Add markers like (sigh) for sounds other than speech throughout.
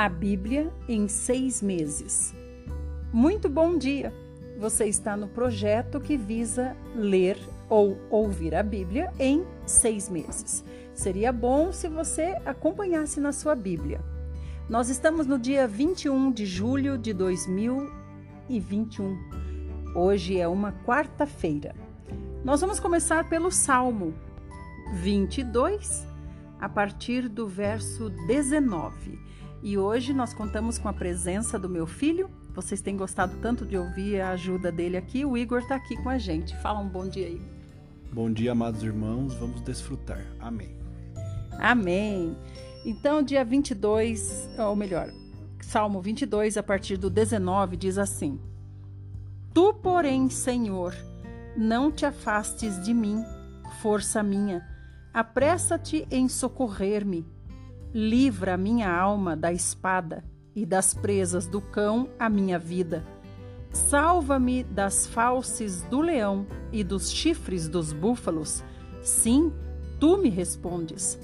A Bíblia em seis meses. Muito bom dia! Você está no projeto que visa ler ou ouvir a Bíblia em seis meses. Seria bom se você acompanhasse na sua Bíblia. Nós estamos no dia 21 de julho de 2021. Hoje é uma quarta-feira. Nós vamos começar pelo Salmo 22, a partir do verso 19. E hoje nós contamos com a presença do meu filho. Vocês têm gostado tanto de ouvir a ajuda dele aqui. O Igor está aqui com a gente. Fala um bom dia aí. Bom dia, amados irmãos. Vamos desfrutar. Amém. Amém. Então, dia 22, ou melhor, Salmo 22, a partir do 19, diz assim: Tu, porém, Senhor, não te afastes de mim, força minha, apressa-te em socorrer-me. Livra a minha alma da espada e das presas do cão a minha vida. Salva-me das falses do leão e dos chifres dos búfalos. Sim, tu me respondes.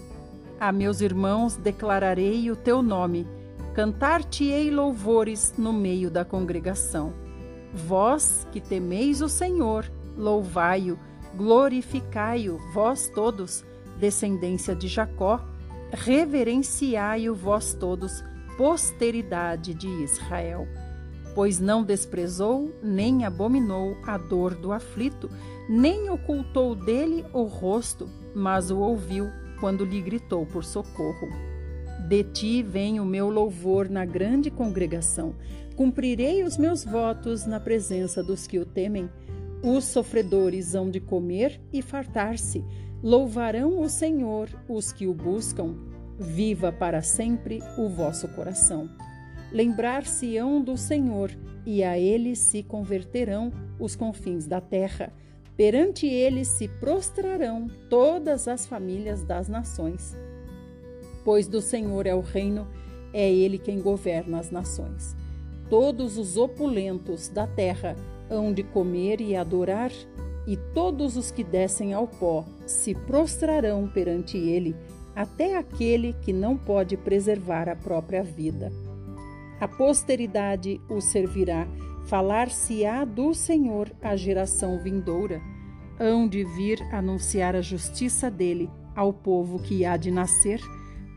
A meus irmãos declararei o teu nome, cantar-te-ei louvores no meio da congregação. Vós que temeis o Senhor, louvai-o, glorificai-o, vós todos, descendência de Jacó, reverenciai-o, vós todos, posteridade de Israel. Pois não desprezou, nem abominou a dor do aflito, nem ocultou dele o rosto, mas o ouviu quando lhe gritou por socorro. De ti vem o meu louvor na grande congregação. Cumprirei os meus votos na presença dos que o temem. Os sofredores hão de comer e fartar-se. Louvarão o Senhor os que o buscam. Viva para sempre o vosso coração. Lembrar-se-ão do Senhor, e a ele se converterão os confins da terra. Perante ele se prostrarão todas as famílias das nações. Pois do Senhor é o reino, é ele quem governa as nações. Todos os opulentos da terra hão de comer e adorar, e todos os que descem ao pó se prostrarão perante ele, até aquele que não pode preservar a própria vida. A posteridade o servirá Falar-se-á do Senhor à geração vindoura. Hão de vir anunciar a justiça dele ao povo que há de nascer.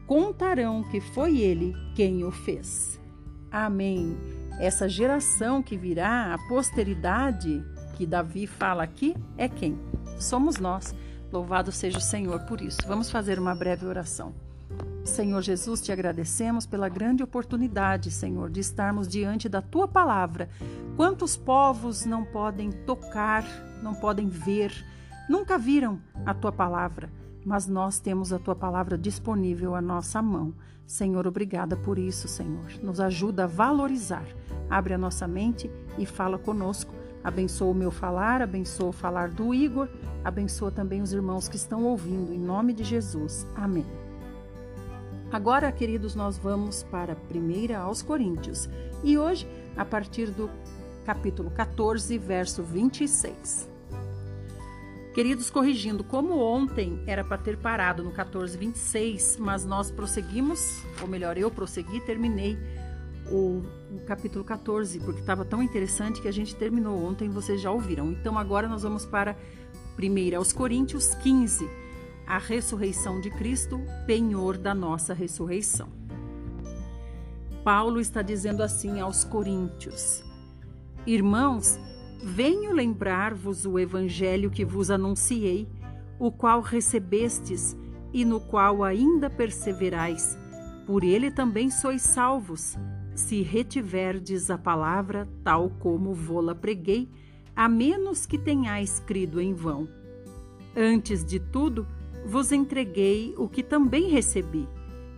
Contarão que foi ele quem o fez. Amém. Essa geração que virá, a posteridade que Davi fala aqui, é quem? Somos nós. Louvado seja o Senhor por isso. Vamos fazer uma breve oração. Senhor Jesus, te agradecemos pela grande oportunidade, Senhor, de estarmos diante da tua palavra. Quantos povos não podem tocar, não podem ver, nunca viram a tua palavra, mas nós temos a tua palavra disponível à nossa mão. Senhor, obrigada por isso, Senhor. Nos ajuda a valorizar. Abre a nossa mente e fala conosco. Abençoa o meu falar, abençoa o falar do Igor, abençoa também os irmãos que estão ouvindo. Em nome de Jesus. Amém. Agora, queridos, nós vamos para 1 aos Coríntios e hoje, a partir do capítulo 14, verso 26. Queridos, corrigindo, como ontem era para ter parado no 14, 26, mas nós prosseguimos, ou melhor, eu prossegui, terminei o, o capítulo 14, porque estava tão interessante que a gente terminou ontem, vocês já ouviram. Então agora nós vamos para 1 aos Coríntios 15 a ressurreição de Cristo, penhor da nossa ressurreição. Paulo está dizendo assim aos Coríntios: Irmãos, venho lembrar-vos o evangelho que vos anunciei, o qual recebestes e no qual ainda perseverais. Por ele também sois salvos, se retiverdes a palavra tal como vô-la preguei, a menos que tenhais crido em vão. Antes de tudo, vos entreguei o que também recebi: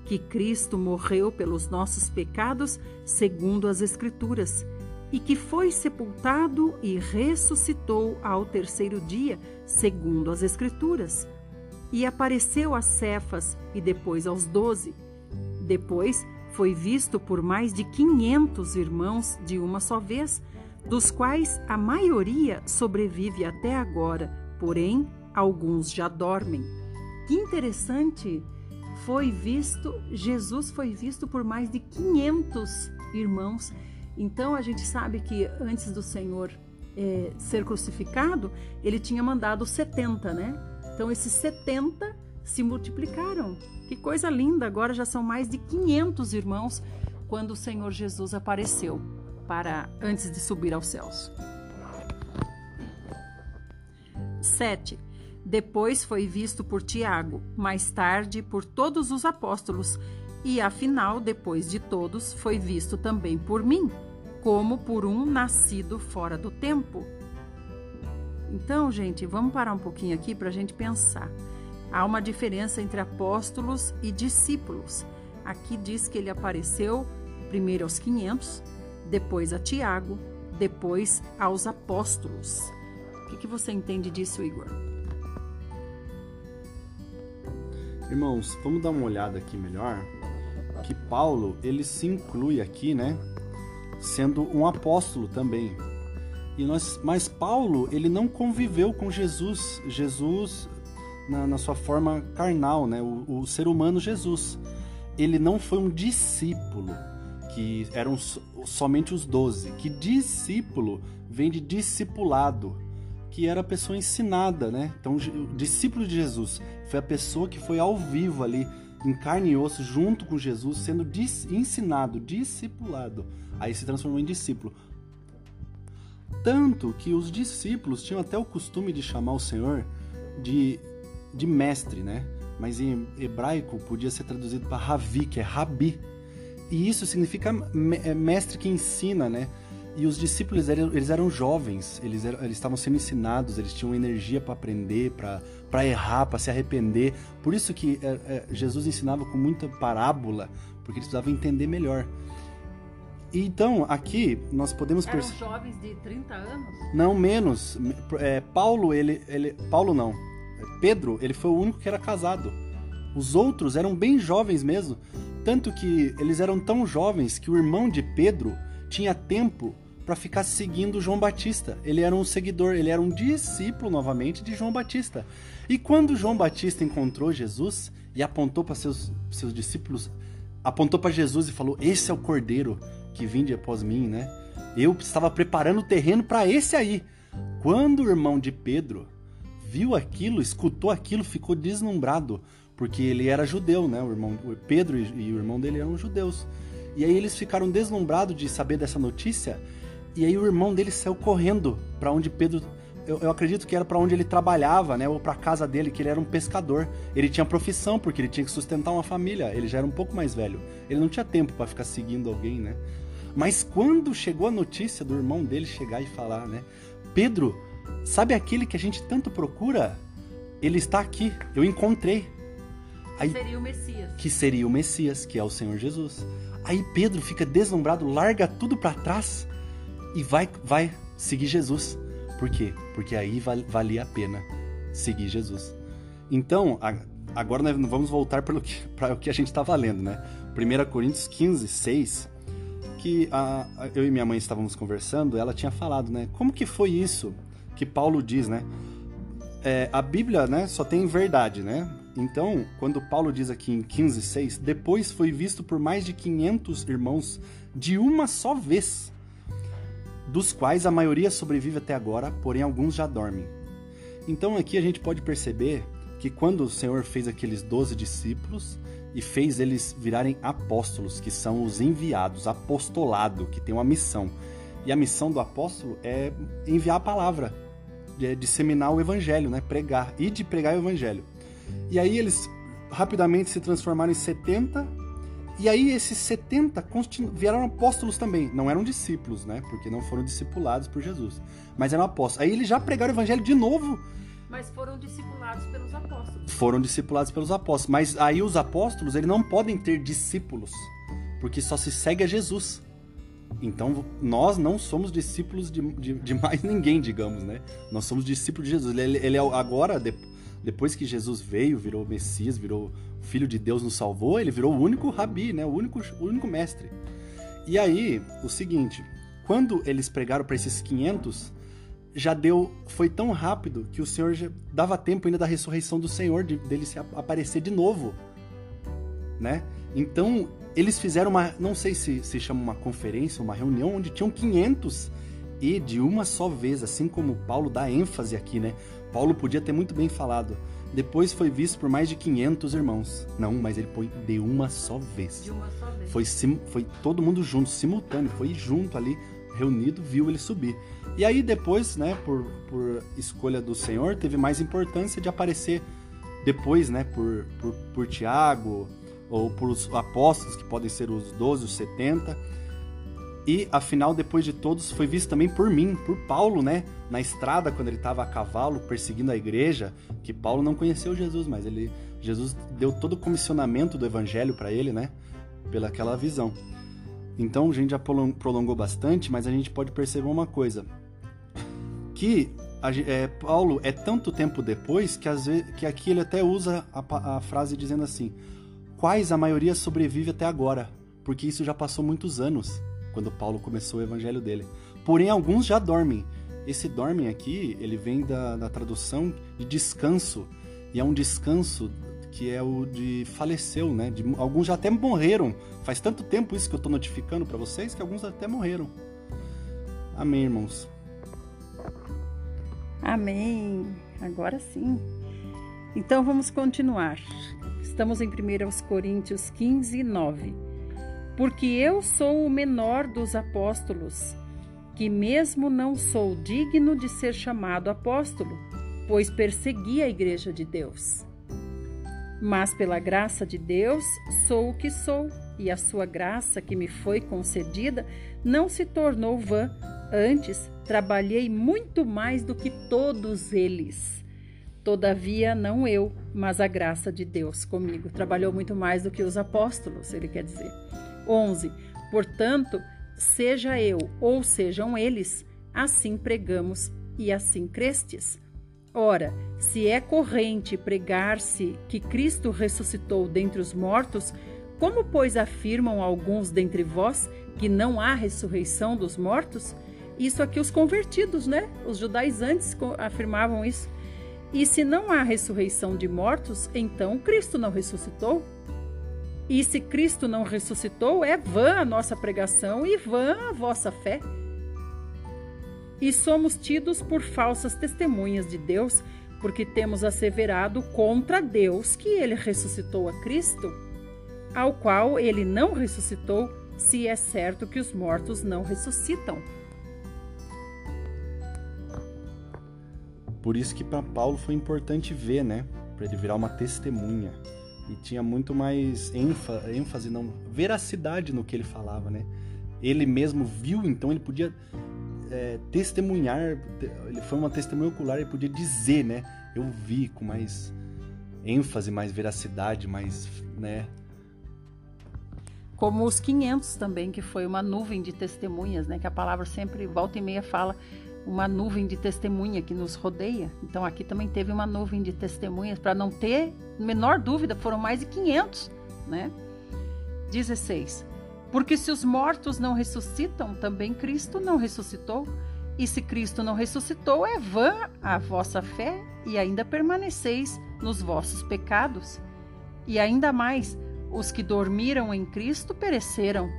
que Cristo morreu pelos nossos pecados, segundo as Escrituras, e que foi sepultado e ressuscitou ao terceiro dia, segundo as Escrituras. E apareceu a Cefas e depois aos doze. Depois foi visto por mais de quinhentos irmãos de uma só vez, dos quais a maioria sobrevive até agora, porém alguns já dormem. Que interessante foi visto, Jesus foi visto por mais de 500 irmãos. Então a gente sabe que antes do Senhor é, ser crucificado, ele tinha mandado 70, né? Então esses 70 se multiplicaram. Que coisa linda! Agora já são mais de 500 irmãos quando o Senhor Jesus apareceu para antes de subir aos céus. 7. Depois foi visto por Tiago, mais tarde por todos os apóstolos, e afinal, depois de todos, foi visto também por mim, como por um nascido fora do tempo. Então, gente, vamos parar um pouquinho aqui para a gente pensar. Há uma diferença entre apóstolos e discípulos. Aqui diz que ele apareceu primeiro aos 500, depois a Tiago, depois aos apóstolos. O que, que você entende disso, Igor? Irmãos, vamos dar uma olhada aqui melhor. Que Paulo, ele se inclui aqui, né? Sendo um apóstolo também. E nós, mas Paulo, ele não conviveu com Jesus. Jesus na, na sua forma carnal, né? O, o, ser humano Jesus. Ele não foi um discípulo, que eram somente os doze. Que discípulo vem de discipulado que era a pessoa ensinada, né? Então, o discípulo de Jesus foi a pessoa que foi ao vivo ali, em carne e osso, junto com Jesus, sendo dis ensinado, discipulado. Aí se transformou em discípulo. Tanto que os discípulos tinham até o costume de chamar o Senhor de, de mestre, né? Mas em hebraico podia ser traduzido para Ravi, que é Rabi. E isso significa é, mestre que ensina, né? E os discípulos eram, eles eram jovens, eles, eram, eles estavam sendo ensinados, eles tinham energia para aprender, para errar, para se arrepender. Por isso que é, é, Jesus ensinava com muita parábola, porque eles precisavam entender melhor. E então, aqui nós podemos perceber. Jovens de 30 anos? Não, menos. É, Paulo, ele, ele. Paulo não. Pedro, ele foi o único que era casado. Os outros eram bem jovens mesmo. Tanto que eles eram tão jovens que o irmão de Pedro tinha tempo para ficar seguindo João Batista. Ele era um seguidor, ele era um discípulo novamente de João Batista. E quando João Batista encontrou Jesus e apontou para seus, seus discípulos, apontou para Jesus e falou: Esse é o cordeiro que vinde após mim, né? Eu estava preparando o terreno para esse aí. Quando o irmão de Pedro viu aquilo, escutou aquilo, ficou deslumbrado, porque ele era judeu, né? O irmão o Pedro e, e o irmão dele eram judeus. E aí eles ficaram deslumbrados de saber dessa notícia. E aí o irmão dele saiu correndo para onde Pedro eu, eu, acredito que era para onde ele trabalhava, né? Ou para casa dele, que ele era um pescador. Ele tinha profissão porque ele tinha que sustentar uma família. Ele já era um pouco mais velho. Ele não tinha tempo para ficar seguindo alguém, né? Mas quando chegou a notícia do irmão dele chegar e falar, né? Pedro, sabe aquele que a gente tanto procura? Ele está aqui. Eu encontrei. Aí, seria o Messias. Que seria o Messias, que é o Senhor Jesus. Aí Pedro fica deslumbrado, larga tudo para trás e vai, vai seguir Jesus. Por quê? Porque aí valia a pena seguir Jesus. Então, agora nós vamos voltar para o que a gente estava lendo, né? 1 Coríntios 15, 6, que a, eu e minha mãe estávamos conversando, ela tinha falado, né? Como que foi isso que Paulo diz, né? É, a Bíblia, né, só tem verdade, né? Então, quando Paulo diz aqui em 15:6, depois foi visto por mais de 500 irmãos de uma só vez, dos quais a maioria sobrevive até agora, porém alguns já dormem. Então aqui a gente pode perceber que quando o Senhor fez aqueles doze discípulos e fez eles virarem apóstolos, que são os enviados, apostolado, que tem uma missão. E a missão do apóstolo é enviar a palavra, é disseminar o evangelho, né? pregar, e de pregar o evangelho. E aí eles rapidamente se transformaram em 70. E aí esses 70 vieram apóstolos também. Não eram discípulos, né? Porque não foram discipulados por Jesus. Mas eram apóstolos. Aí eles já pregaram o evangelho de novo. Mas foram discipulados pelos apóstolos. Foram discipulados pelos apóstolos. Mas aí os apóstolos, eles não podem ter discípulos. Porque só se segue a Jesus. Então, nós não somos discípulos de, de, de, mais ninguém, digamos, né? Nós somos discípulos de Jesus. Ele, ele é agora, depois que Jesus veio, virou Messias, virou Filho de Deus, nos salvou, ele virou o único rabi, né? o, único, o único mestre. E aí, o seguinte, quando eles pregaram para esses 500, já deu, foi tão rápido que o Senhor já dava tempo ainda da ressurreição do Senhor, de, dele se aparecer de novo. né? Então, eles fizeram uma, não sei se se chama uma conferência, uma reunião onde tinham 500 e de uma só vez, assim como Paulo dá ênfase aqui, né? Paulo podia ter muito bem falado. Depois foi visto por mais de 500 irmãos. Não, mas ele foi de uma só vez. De uma só vez. Foi, sim, foi todo mundo junto, simultâneo, foi junto ali, reunido, viu ele subir. E aí depois, né, por, por escolha do Senhor, teve mais importância de aparecer depois, né, por, por, por Tiago, ou por os apóstolos, que podem ser os 12, os 70. E afinal, depois de todos, foi visto também por mim, por Paulo, né? Na estrada, quando ele estava a cavalo perseguindo a igreja, que Paulo não conheceu Jesus, mas ele Jesus deu todo o comissionamento do evangelho para ele, né? Pela aquela visão. Então, a gente já prolongou bastante, mas a gente pode perceber uma coisa: que é, Paulo é tanto tempo depois que, às vezes, que aqui ele até usa a, a frase dizendo assim: quais a maioria sobrevive até agora, porque isso já passou muitos anos quando Paulo começou o evangelho dele. Porém, alguns já dormem. Esse dormem aqui, ele vem da, da tradução de descanso, e é um descanso que é o de faleceu, né? De, alguns já até morreram. Faz tanto tempo isso que eu estou notificando para vocês que alguns até morreram. Amém, irmãos. Amém. Agora sim. Então vamos continuar. Estamos em 1 Coríntios 15, 9. Porque eu sou o menor dos apóstolos, que mesmo não sou digno de ser chamado apóstolo, pois persegui a igreja de Deus. Mas pela graça de Deus sou o que sou, e a sua graça que me foi concedida não se tornou vã. Antes, trabalhei muito mais do que todos eles Todavia, não eu, mas a graça de Deus comigo. Trabalhou muito mais do que os apóstolos, ele quer dizer. 11. Portanto, seja eu ou sejam eles, assim pregamos e assim crestes. Ora, se é corrente pregar-se que Cristo ressuscitou dentre os mortos, como, pois, afirmam alguns dentre vós que não há ressurreição dos mortos? Isso aqui os convertidos, né? Os judaizantes afirmavam isso. E se não há ressurreição de mortos, então Cristo não ressuscitou. E se Cristo não ressuscitou, é vã a nossa pregação e vã a vossa fé. E somos tidos por falsas testemunhas de Deus, porque temos asseverado contra Deus que ele ressuscitou a Cristo, ao qual ele não ressuscitou, se é certo que os mortos não ressuscitam. Por isso que para Paulo foi importante ver, né? Para ele virar uma testemunha. E tinha muito mais ênfase, não, veracidade no que ele falava, né? Ele mesmo viu, então ele podia é, testemunhar, ele foi uma testemunha ocular, ele podia dizer, né? Eu vi com mais ênfase, mais veracidade, mais, né? Como os 500 também, que foi uma nuvem de testemunhas, né? Que a palavra sempre, volta e meia, fala uma nuvem de testemunha que nos rodeia. Então aqui também teve uma nuvem de testemunhas para não ter menor dúvida, foram mais de 500, né? 16. Porque se os mortos não ressuscitam, também Cristo não ressuscitou. E se Cristo não ressuscitou, é vã a vossa fé e ainda permaneceis nos vossos pecados. E ainda mais, os que dormiram em Cristo pereceram.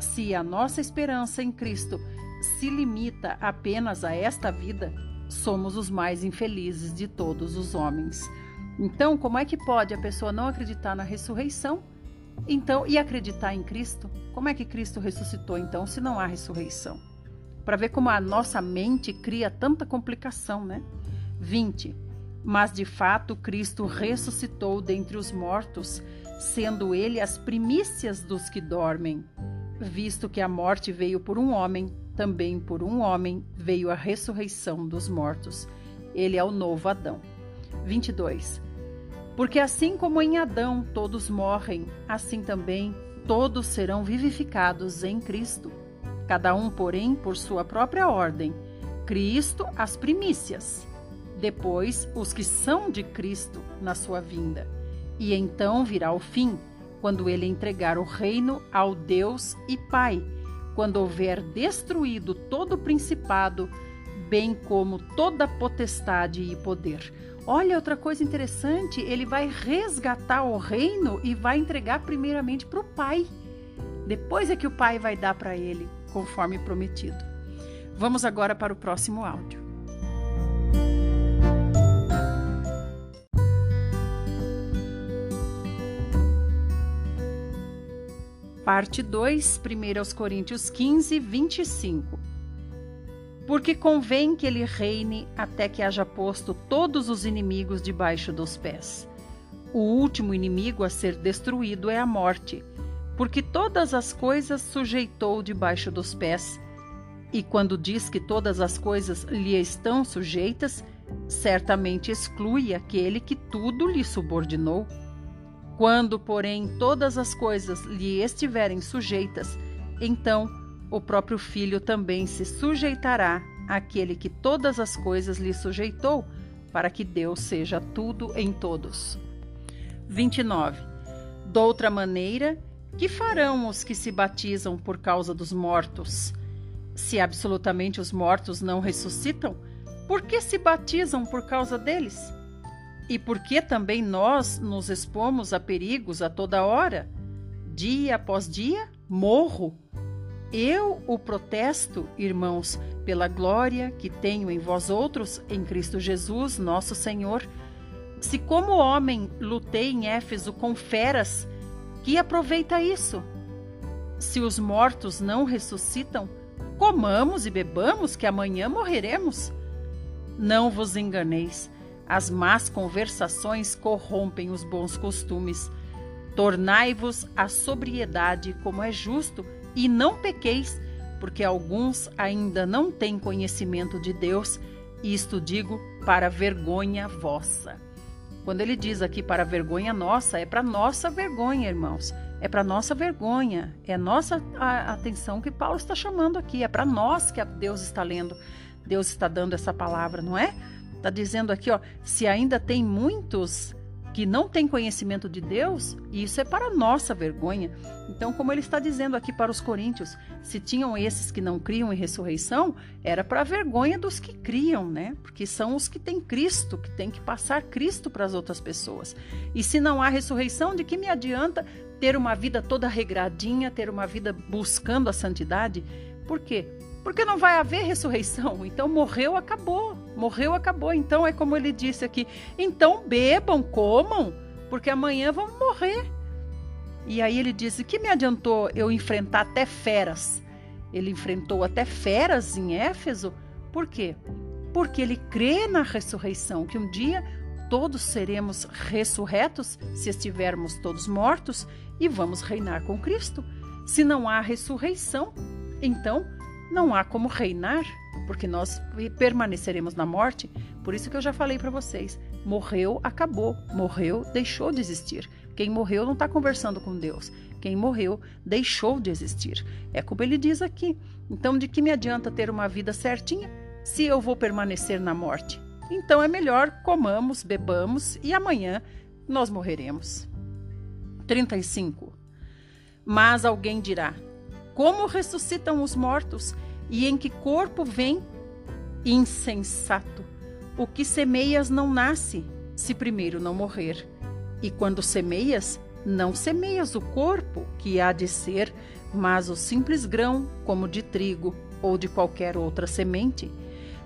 Se a nossa esperança em Cristo se limita apenas a esta vida, somos os mais infelizes de todos os homens. Então, como é que pode a pessoa não acreditar na ressurreição? Então, e acreditar em Cristo? Como é que Cristo ressuscitou então, se não há ressurreição? Para ver como a nossa mente cria tanta complicação, né? 20. Mas de fato Cristo ressuscitou dentre os mortos, sendo ele as primícias dos que dormem, visto que a morte veio por um homem também por um homem veio a ressurreição dos mortos. Ele é o novo Adão. 22. Porque assim como em Adão todos morrem, assim também todos serão vivificados em Cristo. Cada um, porém, por sua própria ordem. Cristo, as primícias. Depois, os que são de Cristo na sua vinda. E então virá o fim, quando ele entregar o reino ao Deus e Pai quando houver destruído todo o principado, bem como toda potestade e poder. Olha outra coisa interessante, ele vai resgatar o reino e vai entregar primeiramente para o pai. Depois é que o pai vai dar para ele, conforme prometido. Vamos agora para o próximo áudio. Parte 2, 1 Coríntios 15, 25. Porque convém que ele reine até que haja posto todos os inimigos debaixo dos pés. O último inimigo a ser destruído é a morte, porque todas as coisas sujeitou debaixo dos pés. E quando diz que todas as coisas lhe estão sujeitas, certamente exclui aquele que tudo lhe subordinou. Quando, porém, todas as coisas lhe estiverem sujeitas, então o próprio Filho também se sujeitará àquele que todas as coisas lhe sujeitou, para que Deus seja tudo em todos. 29. Doutra maneira, que farão os que se batizam por causa dos mortos? Se absolutamente os mortos não ressuscitam, por que se batizam por causa deles? E porque também nós nos expomos a perigos a toda hora? Dia após dia, morro. Eu o protesto, irmãos, pela glória que tenho em vós outros, em Cristo Jesus, nosso Senhor. Se como homem lutei em Éfeso com feras, que aproveita isso? Se os mortos não ressuscitam, comamos e bebamos, que amanhã morreremos. Não vos enganeis. As más conversações corrompem os bons costumes. Tornai-vos à sobriedade como é justo, e não pequeis, porque alguns ainda não têm conhecimento de Deus, isto digo para vergonha vossa. Quando ele diz aqui para vergonha nossa, é para nossa vergonha, irmãos. É para nossa vergonha, é nossa atenção que Paulo está chamando aqui, é para nós que Deus está lendo, Deus está dando essa palavra, não é? Está dizendo aqui, ó, se ainda tem muitos que não têm conhecimento de Deus, isso é para nossa vergonha. Então, como ele está dizendo aqui para os coríntios, se tinham esses que não criam em ressurreição, era para a vergonha dos que criam, né? Porque são os que têm Cristo, que têm que passar Cristo para as outras pessoas. E se não há ressurreição, de que me adianta ter uma vida toda regradinha, ter uma vida buscando a santidade? Por quê? Porque não vai haver ressurreição. Então morreu, acabou. Morreu, acabou. Então é como ele disse aqui: então bebam, comam, porque amanhã vão morrer. E aí ele disse: que me adiantou eu enfrentar até feras? Ele enfrentou até feras em Éfeso. Por quê? Porque ele crê na ressurreição, que um dia todos seremos ressurretos se estivermos todos mortos e vamos reinar com Cristo. Se não há ressurreição, então não há como reinar, porque nós permaneceremos na morte. Por isso que eu já falei para vocês: morreu, acabou. Morreu, deixou de existir. Quem morreu não está conversando com Deus. Quem morreu deixou de existir. É como ele diz aqui. Então, de que me adianta ter uma vida certinha se eu vou permanecer na morte? Então é melhor comamos, bebamos e amanhã nós morreremos. 35. Mas alguém dirá: como ressuscitam os mortos? E em que corpo vem? Insensato! O que semeias não nasce, se primeiro não morrer. E quando semeias, não semeias o corpo, que há de ser, mas o simples grão, como de trigo ou de qualquer outra semente.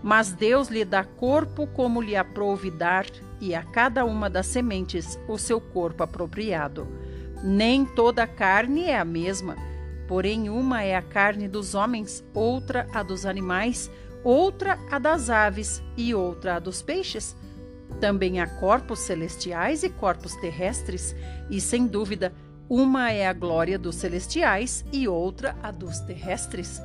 Mas Deus lhe dá corpo como lhe aprouve dar, e a cada uma das sementes o seu corpo apropriado. Nem toda carne é a mesma Porém, uma é a carne dos homens, outra a dos animais, outra a das aves e outra a dos peixes. Também há corpos celestiais e corpos terrestres, e sem dúvida, uma é a glória dos celestiais e outra a dos terrestres.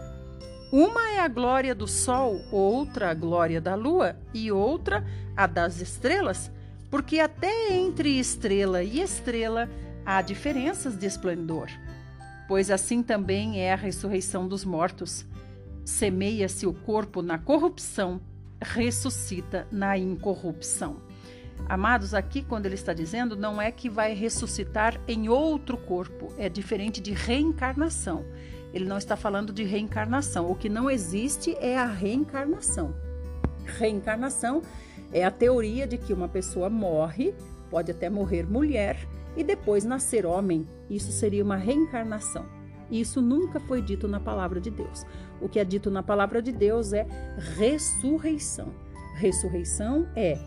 Uma é a glória do sol, outra a glória da lua e outra a das estrelas, porque até entre estrela e estrela há diferenças de esplendor pois assim também é a ressurreição dos mortos. Semeia-se o corpo na corrupção, ressuscita na incorrupção. Amados, aqui quando ele está dizendo, não é que vai ressuscitar em outro corpo, é diferente de reencarnação. Ele não está falando de reencarnação. O que não existe é a reencarnação. Reencarnação é a teoria de que uma pessoa morre, pode até morrer mulher e depois nascer homem. Isso seria uma reencarnação. Isso nunca foi dito na palavra de Deus. O que é dito na palavra de Deus é ressurreição. Ressurreição é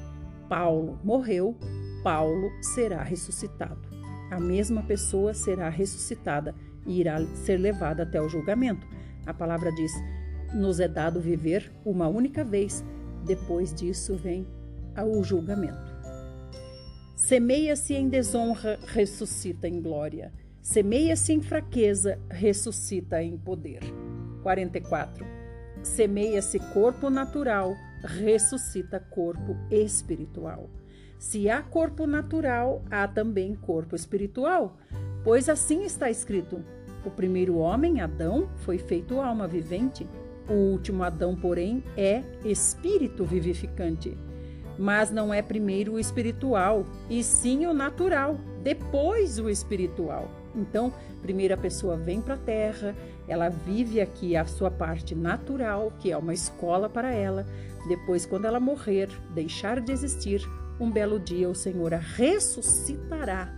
Paulo morreu, Paulo será ressuscitado. A mesma pessoa será ressuscitada e irá ser levada até o julgamento. A palavra diz: nos é dado viver uma única vez, depois disso vem o julgamento. Semeia-se em desonra, ressuscita em glória. Semeia-se em fraqueza, ressuscita em poder. 44. Semeia-se corpo natural, ressuscita corpo espiritual. Se há corpo natural, há também corpo espiritual, pois assim está escrito: o primeiro homem, Adão, foi feito alma vivente. O último Adão, porém, é espírito vivificante. Mas não é primeiro o espiritual, e sim o natural, depois o espiritual. Então, primeiro a pessoa vem para a terra, ela vive aqui a sua parte natural, que é uma escola para ela. Depois, quando ela morrer, deixar de existir, um belo dia o Senhor a ressuscitará.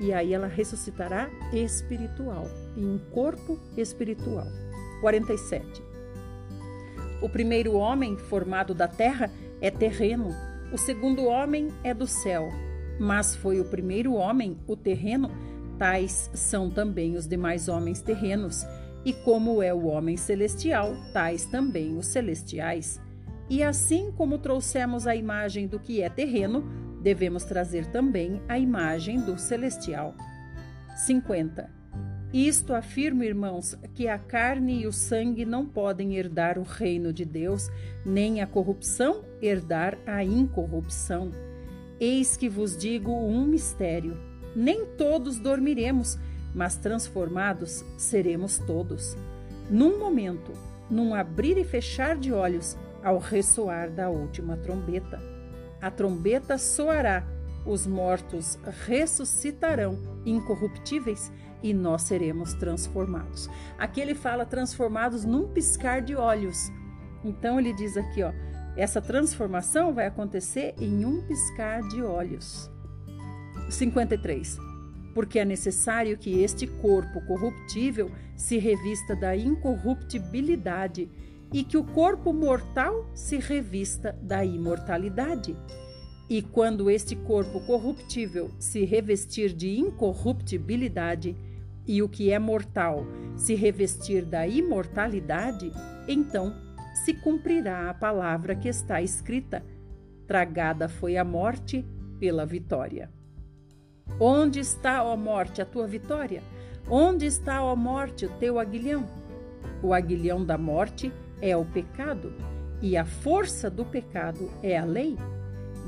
E aí ela ressuscitará espiritual, em um corpo espiritual. 47. O primeiro homem formado da terra é terreno, o segundo homem é do céu. Mas foi o primeiro homem, o terreno, tais são também os demais homens terrenos, e como é o homem celestial, tais também os celestiais. E assim como trouxemos a imagem do que é terreno, devemos trazer também a imagem do celestial. 50. Isto afirmo, irmãos, que a carne e o sangue não podem herdar o reino de Deus, nem a corrupção herdar a incorrupção. Eis que vos digo um mistério nem todos dormiremos, mas transformados seremos todos. Num momento, num abrir e fechar de olhos, ao ressoar da última trombeta. A trombeta soará, os mortos ressuscitarão incorruptíveis e nós seremos transformados. Aqui ele fala transformados num piscar de olhos. Então ele diz aqui, ó, essa transformação vai acontecer em um piscar de olhos. 53. Porque é necessário que este corpo corruptível se revista da incorruptibilidade e que o corpo mortal se revista da imortalidade. E quando este corpo corruptível se revestir de incorruptibilidade e o que é mortal se revestir da imortalidade, então se cumprirá a palavra que está escrita: Tragada foi a morte pela vitória. Onde está, ó morte, a tua vitória? Onde está, ó morte, o teu aguilhão? O aguilhão da morte é o pecado, e a força do pecado é a lei.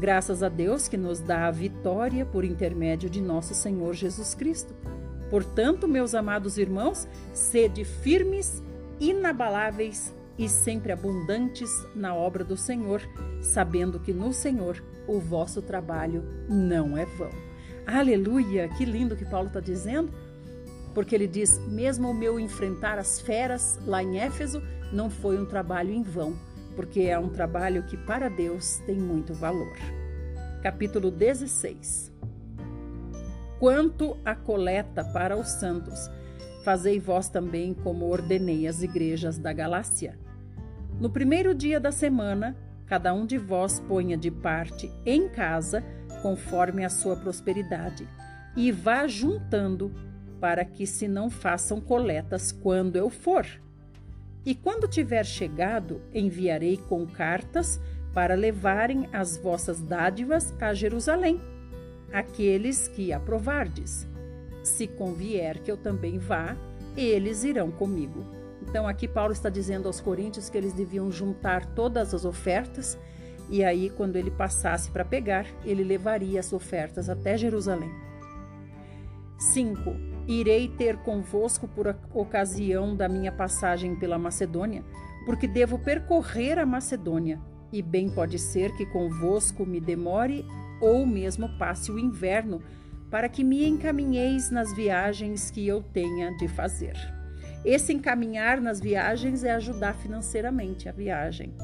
Graças a Deus que nos dá a vitória por intermédio de nosso Senhor Jesus Cristo. Portanto, meus amados irmãos, sede firmes, inabaláveis e sempre abundantes na obra do Senhor, sabendo que no Senhor o vosso trabalho não é vão. Aleluia! Que lindo que Paulo está dizendo, porque ele diz: mesmo o meu enfrentar as feras lá em Éfeso não foi um trabalho em vão, porque é um trabalho que para Deus tem muito valor. Capítulo 16 Quanto à coleta para os santos, fazei vós também como ordenei as igrejas da Galácia. No primeiro dia da semana, cada um de vós ponha de parte em casa conforme a sua prosperidade, e vá juntando, para que se não façam coletas quando eu for. E quando tiver chegado, enviarei com cartas para levarem as vossas dádivas a Jerusalém, aqueles que aprovardes. Se convier que eu também vá, eles irão comigo. Então, aqui Paulo está dizendo aos coríntios que eles deviam juntar todas as ofertas e aí, quando ele passasse para pegar, ele levaria as ofertas até Jerusalém. 5. Irei ter convosco por ocasião da minha passagem pela Macedônia, porque devo percorrer a Macedônia, e bem pode ser que convosco me demore ou mesmo passe o inverno, para que me encaminheis nas viagens que eu tenha de fazer. Esse encaminhar nas viagens é ajudar financeiramente a viagem.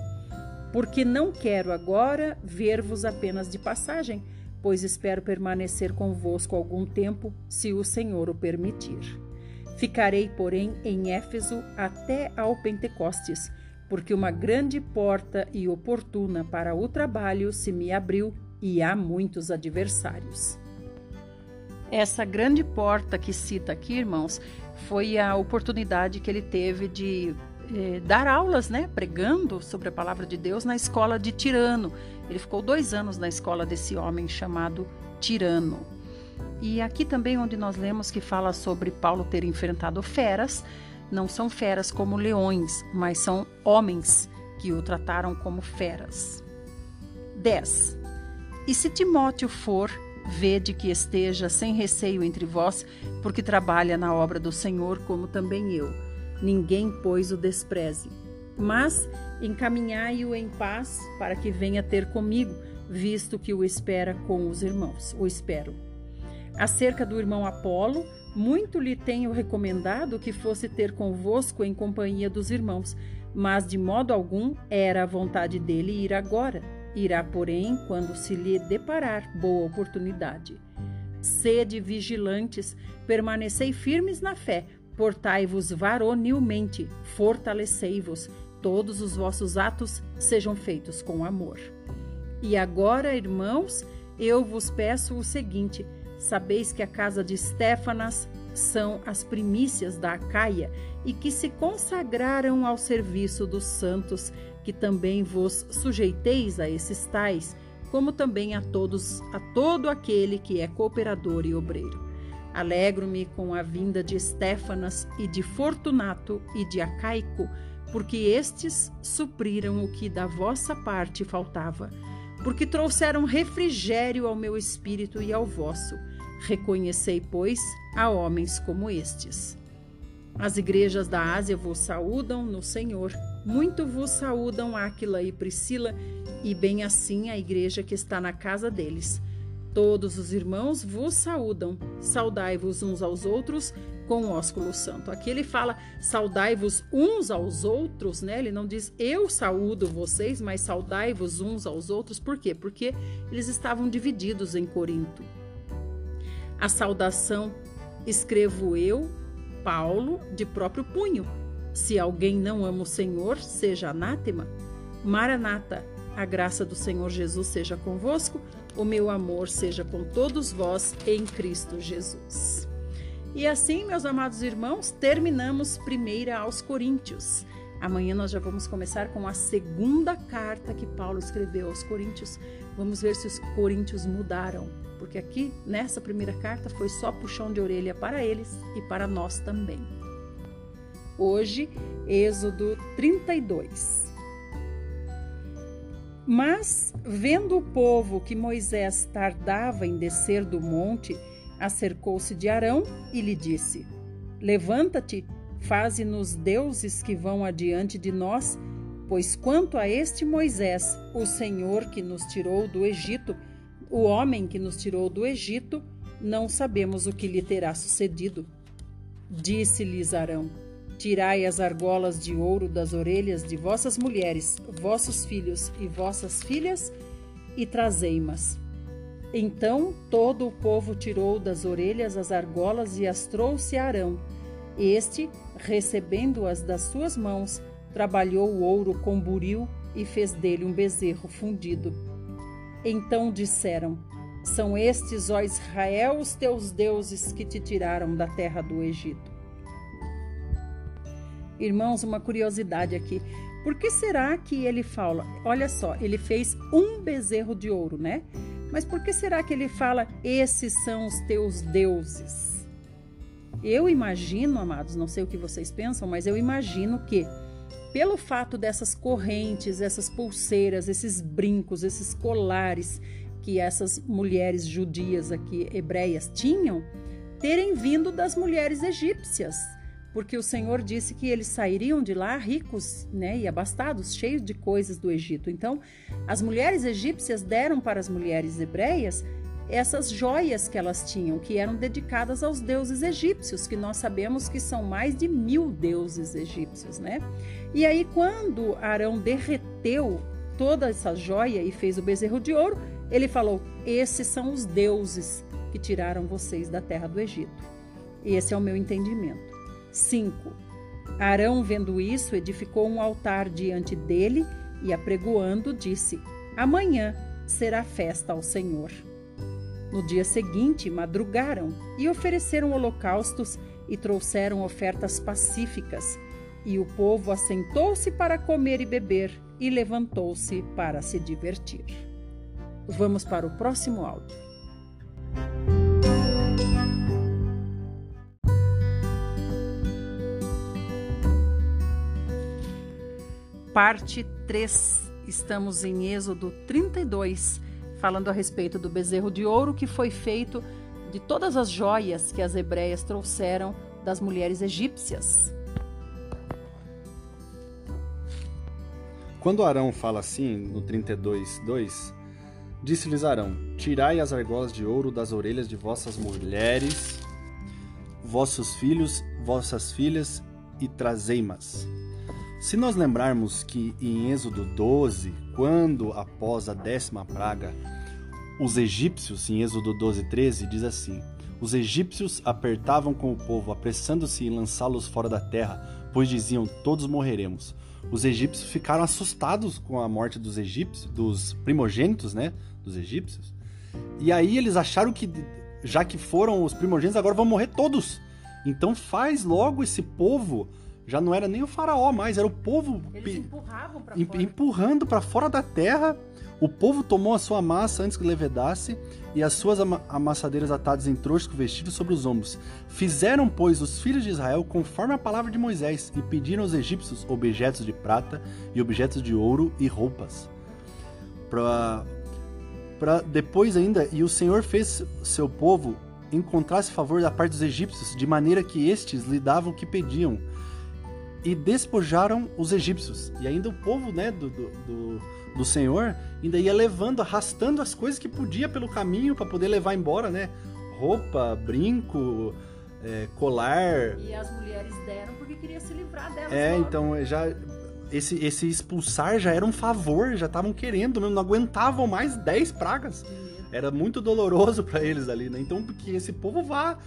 porque não quero agora ver-vos apenas de passagem, pois espero permanecer convosco algum tempo, se o Senhor o permitir. Ficarei, porém, em Éfeso até ao Pentecostes, porque uma grande porta e oportuna para o trabalho se me abriu e há muitos adversários. Essa grande porta que cita aqui, irmãos, foi a oportunidade que ele teve de eh, dar aulas, né, pregando sobre a palavra de Deus na escola de Tirano. Ele ficou dois anos na escola desse homem chamado Tirano. E aqui também onde nós lemos que fala sobre Paulo ter enfrentado feras, não são feras como leões, mas são homens que o trataram como feras. 10. E se Timóteo for, vede que esteja sem receio entre vós, porque trabalha na obra do Senhor, como também eu. Ninguém, pois, o despreze. Mas encaminhai-o em paz para que venha ter comigo, visto que o espera com os irmãos. O espero. Acerca do irmão Apolo, muito lhe tenho recomendado que fosse ter convosco em companhia dos irmãos, mas de modo algum era a vontade dele ir agora. Irá, porém, quando se lhe deparar boa oportunidade. Sede vigilantes, permanecei firmes na fé, portai-vos varonilmente, fortalecei-vos, todos os vossos atos sejam feitos com amor. E agora, irmãos, eu vos peço o seguinte: sabeis que a casa de Stefanas são as primícias da Acaia e que se consagraram ao serviço dos santos, que também vos sujeiteis a esses tais, como também a todos, a todo aquele que é cooperador e obreiro. Alegro-me com a vinda de Estéfanas e de Fortunato e de Acaico, porque estes supriram o que da vossa parte faltava, porque trouxeram refrigério ao meu espírito e ao vosso. Reconhecei, pois, a homens como estes. As igrejas da Ásia vos saúdam no Senhor. Muito vos saúdam Áquila e Priscila, e bem assim a igreja que está na casa deles. Todos os irmãos vos saúdam. Saudai-vos uns aos outros com o ósculo santo. Aqui ele fala saudai-vos uns aos outros, né? Ele não diz eu saúdo vocês, mas saudai-vos uns aos outros. Por quê? Porque eles estavam divididos em Corinto. A saudação escrevo eu, Paulo, de próprio punho. Se alguém não ama o Senhor, seja anátema. Maranata, a graça do Senhor Jesus seja convosco o meu amor seja com todos vós em Cristo Jesus. E assim, meus amados irmãos, terminamos primeira aos Coríntios. Amanhã nós já vamos começar com a segunda carta que Paulo escreveu aos Coríntios. Vamos ver se os coríntios mudaram, porque aqui nessa primeira carta foi só puxão de orelha para eles e para nós também. Hoje, Êxodo 32. Mas, vendo o povo que Moisés tardava em descer do monte, acercou-se de Arão e lhe disse: Levanta-te, faze-nos deuses que vão adiante de nós, pois quanto a este Moisés, o Senhor que nos tirou do Egito, o homem que nos tirou do Egito, não sabemos o que lhe terá sucedido. Disse-lhes Arão: Tirai as argolas de ouro das orelhas de vossas mulheres, vossos filhos e vossas filhas, e trazei-mas. Então todo o povo tirou das orelhas as argolas e as trouxe a Arão. Este, recebendo-as das suas mãos, trabalhou o ouro com buril e fez dele um bezerro fundido. Então disseram: São estes, ó Israel, os teus deuses que te tiraram da terra do Egito. Irmãos, uma curiosidade aqui. Por que será que ele fala? Olha só, ele fez um bezerro de ouro, né? Mas por que será que ele fala: esses são os teus deuses? Eu imagino, amados, não sei o que vocês pensam, mas eu imagino que, pelo fato dessas correntes, essas pulseiras, esses brincos, esses colares que essas mulheres judias aqui, hebreias, tinham, terem vindo das mulheres egípcias porque o Senhor disse que eles sairiam de lá ricos né, e abastados, cheios de coisas do Egito. Então, as mulheres egípcias deram para as mulheres hebreias essas joias que elas tinham, que eram dedicadas aos deuses egípcios, que nós sabemos que são mais de mil deuses egípcios, né? E aí, quando Arão derreteu toda essa joia e fez o bezerro de ouro, ele falou: Esses são os deuses que tiraram vocês da terra do Egito. Esse é o meu entendimento. 5. Arão, vendo isso, edificou um altar diante dele e, apregoando, disse: Amanhã será festa ao Senhor. No dia seguinte, madrugaram e ofereceram holocaustos e trouxeram ofertas pacíficas. E o povo assentou-se para comer e beber e levantou-se para se divertir. Vamos para o próximo áudio. Parte 3. Estamos em Êxodo 32 falando a respeito do bezerro de ouro que foi feito de todas as joias que as hebreias trouxeram das mulheres egípcias. Quando Arão fala assim, no 32, 2, disse-lhes Arão: Tirai as argolas de ouro das orelhas de vossas mulheres, vossos filhos, vossas filhas, e trazei-mas. Se nós lembrarmos que em Êxodo 12, quando após a décima praga, os egípcios, em Êxodo 12, 13, diz assim: Os egípcios apertavam com o povo, apressando-se em lançá-los fora da terra, pois diziam: Todos morreremos. Os egípcios ficaram assustados com a morte dos egípcios, dos primogênitos, né, dos egípcios. E aí eles acharam que já que foram os primogênitos, agora vão morrer todos. Então faz logo esse povo já não era nem o faraó mais, era o povo pra empurrando para fora da terra. O povo tomou a sua massa antes que levedasse e as suas ama amassadeiras atadas em trouxas com vestidos sobre os ombros. Fizeram, pois, os filhos de Israel conforme a palavra de Moisés e pediram aos egípcios objetos de prata e objetos de ouro e roupas. Para para depois ainda, e o Senhor fez seu povo encontrasse favor da parte dos egípcios, de maneira que estes lhe davam o que pediam e despojaram os egípcios. E ainda o povo né, do, do, do, Senhor ainda ia levando, arrastando as coisas que podia pelo caminho para poder levar embora, né? Roupa, brinco, é, colar. E as mulheres deram porque queria se livrar delas. É, logo. então já esse, esse expulsar já era um favor, já estavam querendo, não aguentavam mais 10 pragas. Era muito doloroso para eles ali, né? Então, que esse povo vá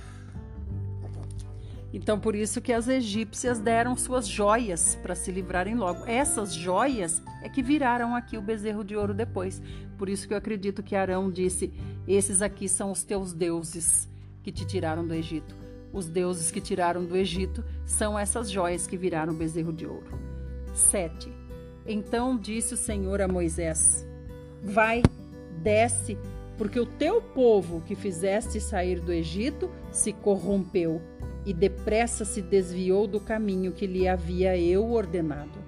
então, por isso que as egípcias deram suas joias para se livrarem logo. Essas joias é que viraram aqui o bezerro de ouro depois. Por isso que eu acredito que Arão disse: Esses aqui são os teus deuses que te tiraram do Egito. Os deuses que tiraram do Egito são essas joias que viraram o bezerro de ouro. 7. Então disse o Senhor a Moisés: Vai, desce, porque o teu povo que fizeste sair do Egito se corrompeu e depressa se desviou do caminho que lhe havia eu ordenado.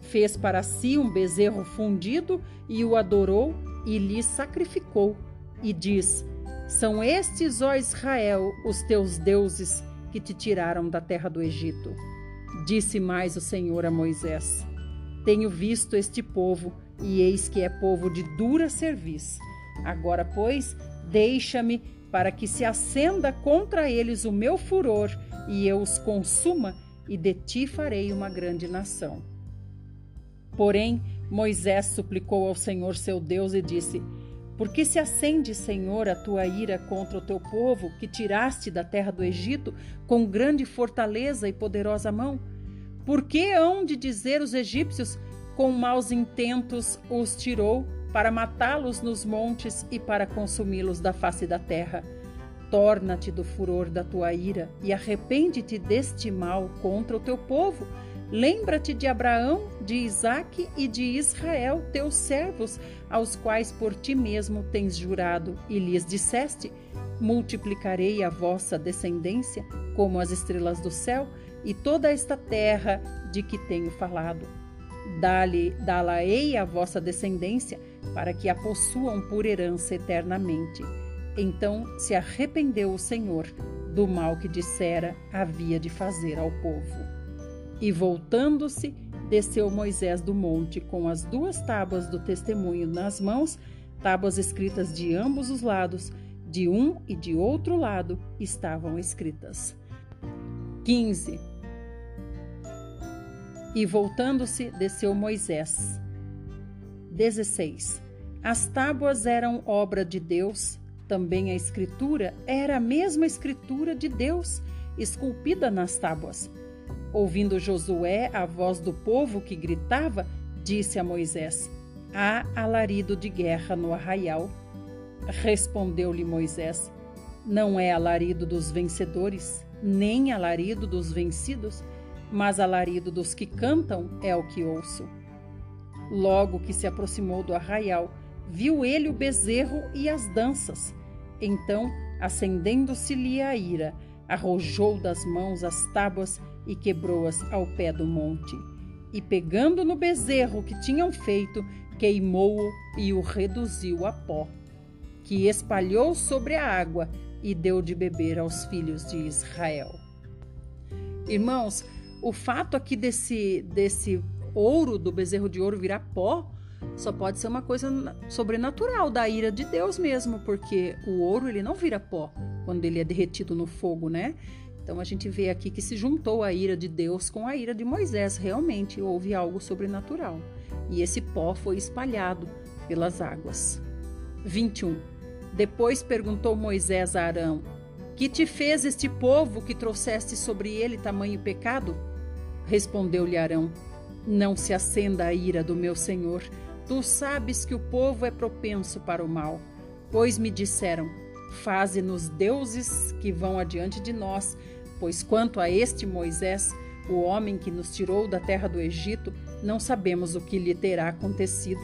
Fez para si um bezerro fundido e o adorou e lhe sacrificou, e diz: São estes, ó Israel, os teus deuses que te tiraram da terra do Egito. Disse mais o Senhor a Moisés: Tenho visto este povo, e eis que é povo de dura serviço. Agora, pois, deixa-me para que se acenda contra eles o meu furor e eu os consuma, e de ti farei uma grande nação. Porém, Moisés suplicou ao Senhor seu Deus e disse: Por que se acende, Senhor, a tua ira contra o teu povo, que tiraste da terra do Egito com grande fortaleza e poderosa mão? Por que hão de dizer os egípcios, com maus intentos os tirou? Para matá-los nos montes e para consumi-los da face da terra. Torna-te do furor da tua ira e arrepende-te deste mal contra o teu povo. Lembra-te de Abraão, de Isaque e de Israel, teus servos, aos quais por ti mesmo tens jurado, e lhes disseste: Multiplicarei a vossa descendência como as estrelas do céu, e toda esta terra de que tenho falado. Dá-la-ei a vossa descendência, para que a possuam por herança eternamente. Então se arrependeu o Senhor do mal que dissera havia de fazer ao povo. E voltando-se, desceu Moisés do monte com as duas tábuas do testemunho nas mãos, tábuas escritas de ambos os lados, de um e de outro lado estavam escritas. 15. E voltando-se, desceu Moisés 16. As tábuas eram obra de Deus, também a escritura era a mesma escritura de Deus, esculpida nas tábuas. Ouvindo Josué a voz do povo que gritava, disse a Moisés: Há alarido de guerra no arraial. Respondeu-lhe Moisés: Não é alarido dos vencedores, nem alarido dos vencidos, mas alarido dos que cantam é o que ouço. Logo que se aproximou do arraial, viu ele o bezerro e as danças. Então, acendendo-se-lhe a ira, arrojou das mãos as tábuas e quebrou-as ao pé do monte. E pegando no bezerro que tinham feito, queimou-o e o reduziu a pó, que espalhou sobre a água e deu de beber aos filhos de Israel. Irmãos, o fato aqui desse, desse ouro, do bezerro de ouro virar pó, só pode ser uma coisa sobrenatural da ira de Deus mesmo, porque o ouro ele não vira pó quando ele é derretido no fogo, né? Então a gente vê aqui que se juntou a ira de Deus com a ira de Moisés, realmente houve algo sobrenatural. E esse pó foi espalhado pelas águas. 21. Depois perguntou Moisés a Arão: Que te fez este povo que trouxeste sobre ele tamanho pecado? Respondeu-lhe Arão: Não se acenda a ira do meu senhor. Tu sabes que o povo é propenso para o mal. Pois me disseram: Faze-nos deuses que vão adiante de nós, pois quanto a este Moisés, o homem que nos tirou da terra do Egito, não sabemos o que lhe terá acontecido.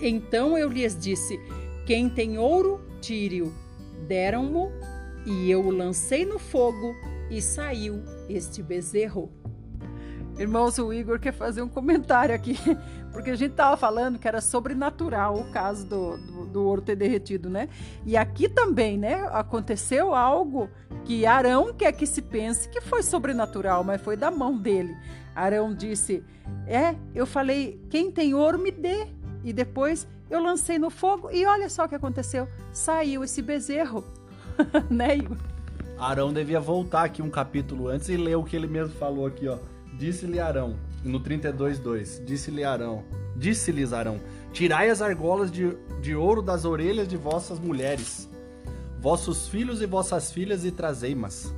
Então eu lhes disse: Quem tem ouro, tire-o. Deram-mo, e eu o lancei no fogo, e saiu este bezerro. Irmãos, o Igor quer fazer um comentário aqui, (laughs) porque a gente estava falando que era sobrenatural o caso do, do, do, ouro ter derretido, né? E aqui também, né? Aconteceu algo que Arão quer que se pense que foi sobrenatural, mas foi da mão dele. Arão disse: É, eu falei, quem tem ouro me dê. E depois eu lancei no fogo e olha só o que aconteceu: saiu esse bezerro, (laughs) né, Igor? Arão devia voltar aqui um capítulo antes e ler o que ele mesmo falou aqui, ó. Disse-lhe Arão, no 32:2, disse-lhe Arão, disse-lhes Arão: Tirai as argolas de, de ouro das orelhas de vossas mulheres, vossos filhos e vossas filhas, e trazei-mas.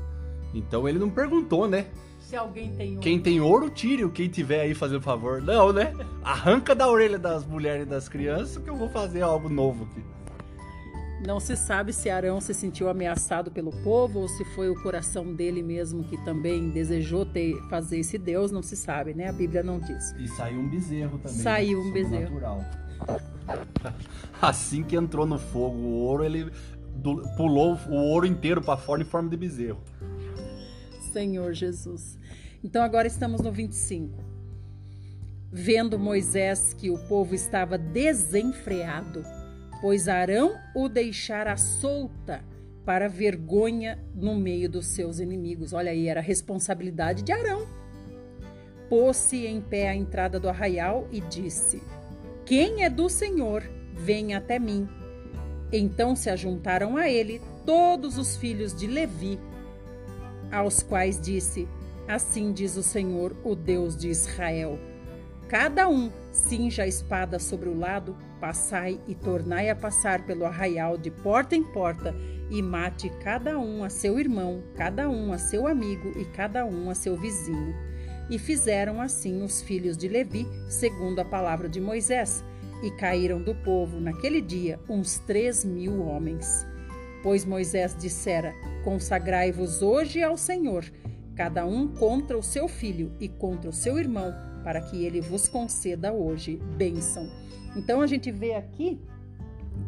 Então ele não perguntou, né? Se alguém tem ouro. Quem tem ouro, tire o quem tiver aí fazendo favor. Não, né? Arranca da orelha das mulheres e das crianças que eu vou fazer algo novo aqui. Não se sabe se Arão se sentiu ameaçado pelo povo ou se foi o coração dele mesmo que também desejou ter, fazer esse Deus, não se sabe, né? A Bíblia não diz. E saiu um bezerro também. Saiu um bezerro. (laughs) Assim que entrou no fogo o ouro, ele pulou o ouro inteiro para fora em forma de bezerro. Senhor Jesus. Então agora estamos no 25. Vendo Moisés que o povo estava desenfreado, pois Arão o deixara solta para vergonha no meio dos seus inimigos. Olha aí, era a responsabilidade de Arão. Pôs-se em pé à entrada do arraial e disse: Quem é do Senhor, venha até mim. Então se ajuntaram a ele todos os filhos de Levi, aos quais disse: Assim diz o Senhor, o Deus de Israel Cada um cinja a espada sobre o lado, passai e tornai a passar pelo arraial de porta em porta, e mate cada um a seu irmão, cada um a seu amigo e cada um a seu vizinho. E fizeram assim os filhos de Levi, segundo a palavra de Moisés, e caíram do povo naquele dia uns três mil homens. Pois Moisés dissera: Consagrai-vos hoje ao Senhor, cada um contra o seu filho e contra o seu irmão para que ele vos conceda hoje bênção. Então a gente vê aqui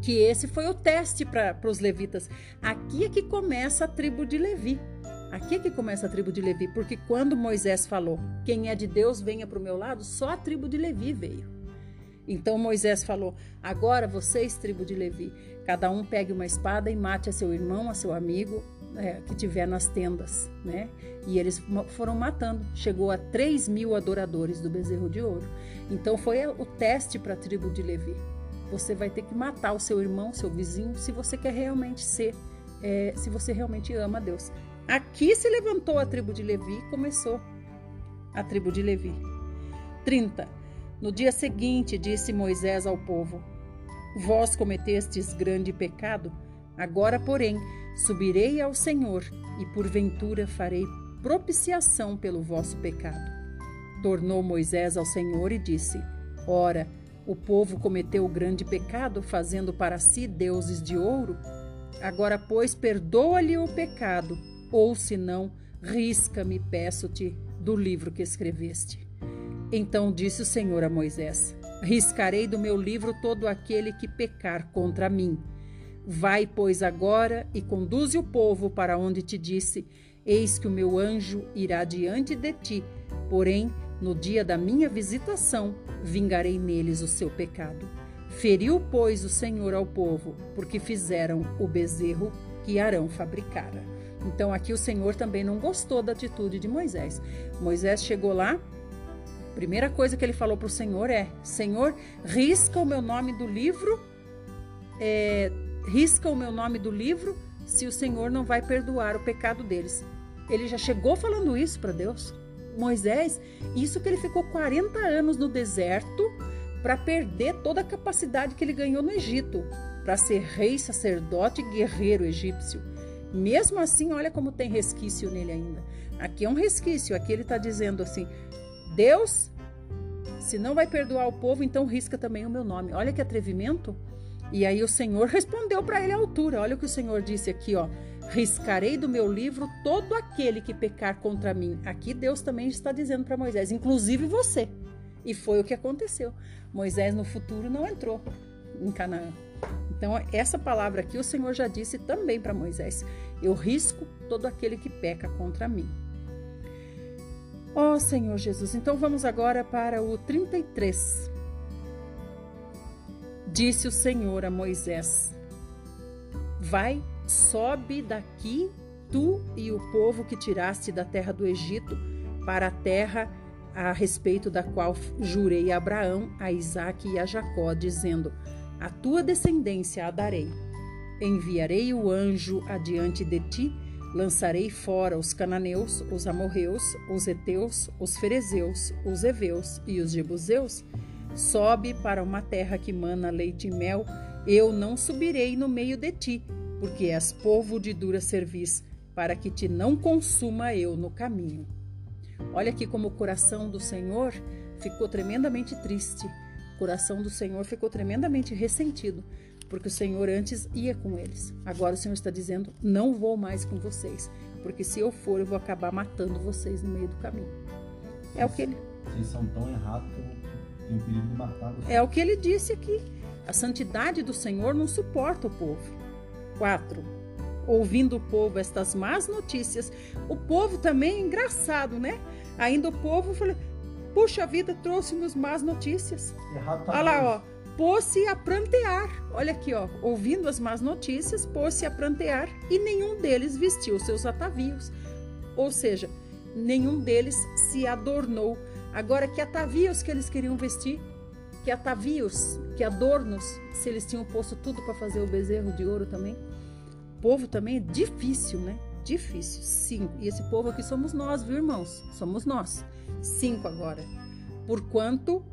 que esse foi o teste para os levitas. Aqui é que começa a tribo de Levi. Aqui é que começa a tribo de Levi, porque quando Moisés falou: Quem é de Deus, venha para o meu lado, só a tribo de Levi veio. Então Moisés falou: Agora vocês, tribo de Levi, cada um pegue uma espada e mate a seu irmão, a seu amigo, é, que tiver nas tendas, né? E eles foram matando. Chegou a 3 mil adoradores do bezerro de ouro. Então foi o teste para a tribo de Levi. Você vai ter que matar o seu irmão, seu vizinho, se você quer realmente ser, é, se você realmente ama Deus. Aqui se levantou a tribo de Levi e começou a tribo de Levi. 30. No dia seguinte, disse Moisés ao povo: Vós cometestes grande pecado, agora, porém, subirei ao Senhor e porventura farei propiciação pelo vosso pecado. Tornou Moisés ao Senhor e disse: Ora, o povo cometeu grande pecado, fazendo para si deuses de ouro. Agora, pois, perdoa-lhe o pecado, ou se não, risca-me, peço-te, do livro que escreveste. Então disse o Senhor a Moisés: Riscarei do meu livro todo aquele que pecar contra mim. Vai, pois, agora e conduze o povo para onde te disse: Eis que o meu anjo irá diante de ti, porém no dia da minha visitação, vingarei neles o seu pecado. Feriu, pois, o Senhor ao povo, porque fizeram o bezerro que Arão fabricara. Então, aqui o Senhor também não gostou da atitude de Moisés. Moisés chegou lá, primeira coisa que ele falou para o Senhor é: Senhor, risca o meu nome do livro, é, risca o meu nome do livro, se o Senhor não vai perdoar o pecado deles. Ele já chegou falando isso para Deus. Moisés, isso que ele ficou 40 anos no deserto para perder toda a capacidade que ele ganhou no Egito, para ser rei, sacerdote e guerreiro egípcio. Mesmo assim, olha como tem resquício nele ainda. Aqui é um resquício, aqui ele está dizendo assim: Deus, se não vai perdoar o povo, então risca também o meu nome. Olha que atrevimento. E aí o Senhor respondeu para ele à altura. Olha o que o Senhor disse aqui, ó. Riscarei do meu livro todo aquele que pecar contra mim. Aqui Deus também está dizendo para Moisés, inclusive você. E foi o que aconteceu. Moisés no futuro não entrou em Canaã. Então, essa palavra aqui o Senhor já disse também para Moisés: Eu risco todo aquele que peca contra mim. Ó oh, Senhor Jesus, então vamos agora para o 33. Disse o Senhor a Moisés: Vai Sobe daqui, tu e o povo que tiraste da terra do Egito, para a terra a respeito da qual jurei a Abraão, a Isaque e a Jacó, dizendo: A tua descendência a darei. Enviarei o anjo adiante de ti, lançarei fora os cananeus, os amorreus, os heteus, os ferezeus, os heveus e os jebuseus. Sobe para uma terra que mana leite e mel, eu não subirei no meio de ti, porque és povo de dura cerviz, para que te não consuma eu no caminho. Olha aqui como o coração do Senhor ficou tremendamente triste. O coração do Senhor ficou tremendamente ressentido, porque o Senhor antes ia com eles. Agora o Senhor está dizendo: não vou mais com vocês, porque se eu for, eu vou acabar matando vocês no meio do caminho. É o que ele. Vocês são tão errados que eu tenho perigo de matar vocês. É o que ele disse aqui. A santidade do Senhor não suporta o povo. 4. Ouvindo o povo estas más notícias, o povo também é engraçado, né? Ainda o povo falou: Puxa vida, trouxe-nos más notícias. Errado tá Olha lá, ó. Pôs-se a prantear. Olha aqui, ó. Ouvindo as más notícias, pôs-se a prantear e nenhum deles vestiu seus atavios. Ou seja, nenhum deles se adornou. Agora, que atavios que eles queriam vestir? Que atavios, que adornos, se eles tinham posto tudo para fazer o bezerro de ouro também. O povo também é difícil, né? Difícil. Cinco. E esse povo aqui somos nós, viu, irmãos? Somos nós. Cinco agora. Porquanto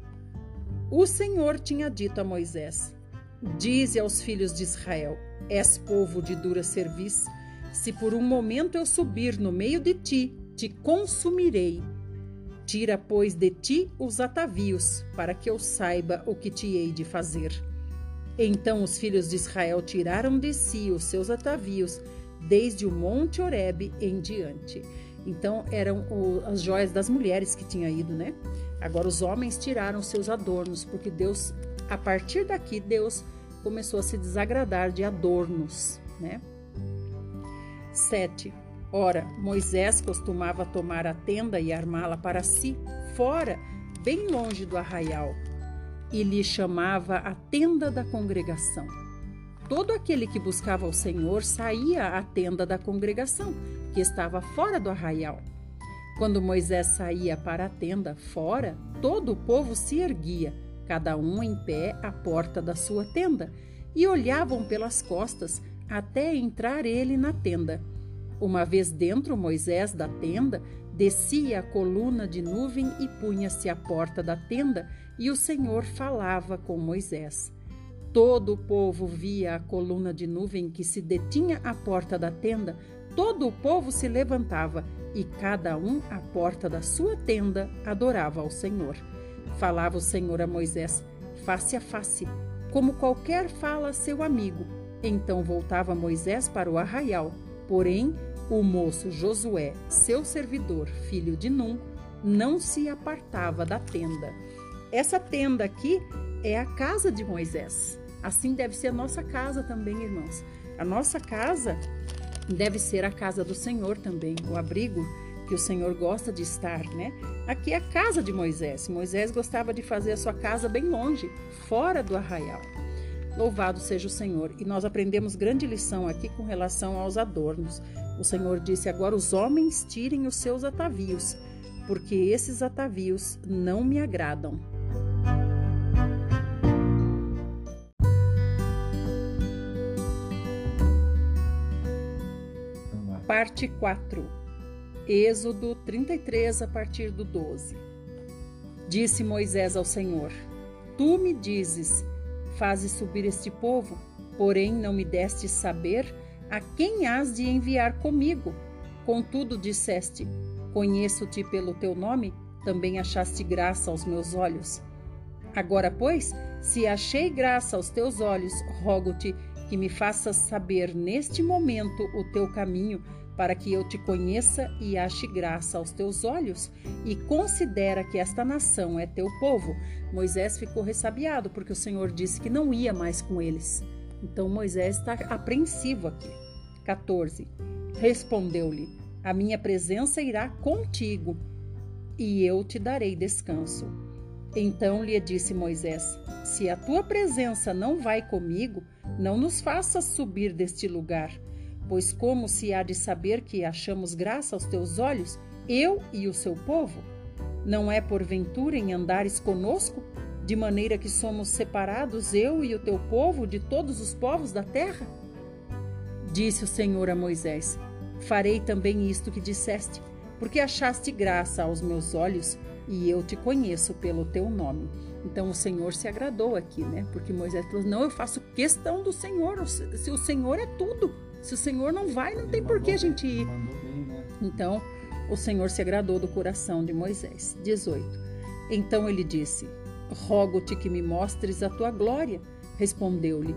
o Senhor tinha dito a Moisés: Dize aos filhos de Israel: És povo de dura cerviz. Se por um momento eu subir no meio de ti, te consumirei Tira, pois, de ti os atavios, para que eu saiba o que te hei de fazer. Então os filhos de Israel tiraram de si os seus atavios, desde o monte Horebe em diante. Então eram as joias das mulheres que tinha ido, né? Agora os homens tiraram seus adornos, porque Deus, a partir daqui, Deus começou a se desagradar de adornos, né? 7. Ora, Moisés costumava tomar a tenda e armá-la para si, fora, bem longe do arraial, e lhe chamava a tenda da congregação. Todo aquele que buscava o Senhor saía à tenda da congregação, que estava fora do arraial. Quando Moisés saía para a tenda fora, todo o povo se erguia, cada um em pé à porta da sua tenda, e olhavam pelas costas até entrar ele na tenda Uma vez dentro Moisés da tenda, descia a coluna de nuvem e punha-se à porta da tenda, e o Senhor falava com Moisés. Todo o povo via a coluna de nuvem que se detinha à porta da tenda, todo o povo se levantava, e cada um à porta da sua tenda adorava ao Senhor. Falava o Senhor a Moisés, face a face, como qualquer fala a seu amigo. Então voltava Moisés para o arraial. Porém, o moço Josué, seu servidor, filho de Num, não se apartava da tenda. Essa tenda aqui é a casa de Moisés. Assim deve ser a nossa casa também, irmãos. A nossa casa deve ser a casa do Senhor também, o abrigo que o Senhor gosta de estar, né? Aqui é a casa de Moisés. Moisés gostava de fazer a sua casa bem longe, fora do arraial. Louvado seja o Senhor. E nós aprendemos grande lição aqui com relação aos adornos. O Senhor disse: Agora os homens tirem os seus atavios, porque esses atavios não me agradam. Parte 4 Êxodo 33, a partir do 12 Disse Moisés ao Senhor: Tu me dizes, fazes subir este povo, porém não me deste saber a quem has de enviar comigo. Contudo, disseste: Conheço-te pelo teu nome, também achaste graça aos meus olhos. Agora, pois, se achei graça aos teus olhos, rogo-te que me faças saber neste momento o teu caminho para que eu te conheça e ache graça aos teus olhos, e considera que esta nação é teu povo. Moisés ficou ressabiado, porque o Senhor disse que não ia mais com eles. Então Moisés está apreensivo aqui. 14. Respondeu-lhe: A minha presença irá contigo, e eu te darei descanso. Então lhe disse Moisés: Se a tua presença não vai comigo, não nos faças subir deste lugar Pois como se há de saber que achamos graça aos teus olhos, eu e o seu povo? Não é porventura em andares conosco, de maneira que somos separados, eu e o teu povo, de todos os povos da terra? Disse o Senhor a Moisés: Farei também isto que disseste, porque achaste graça aos meus olhos, e eu te conheço pelo teu nome. Então o Senhor se agradou aqui, né? Porque Moisés falou: Não, eu faço questão do Senhor, se o Senhor é tudo. Se o Senhor não vai, não tem por que a gente ir. Né? Então, o Senhor se agradou do coração de Moisés. 18. Então ele disse: Rogo-te que me mostres a tua glória. Respondeu-lhe: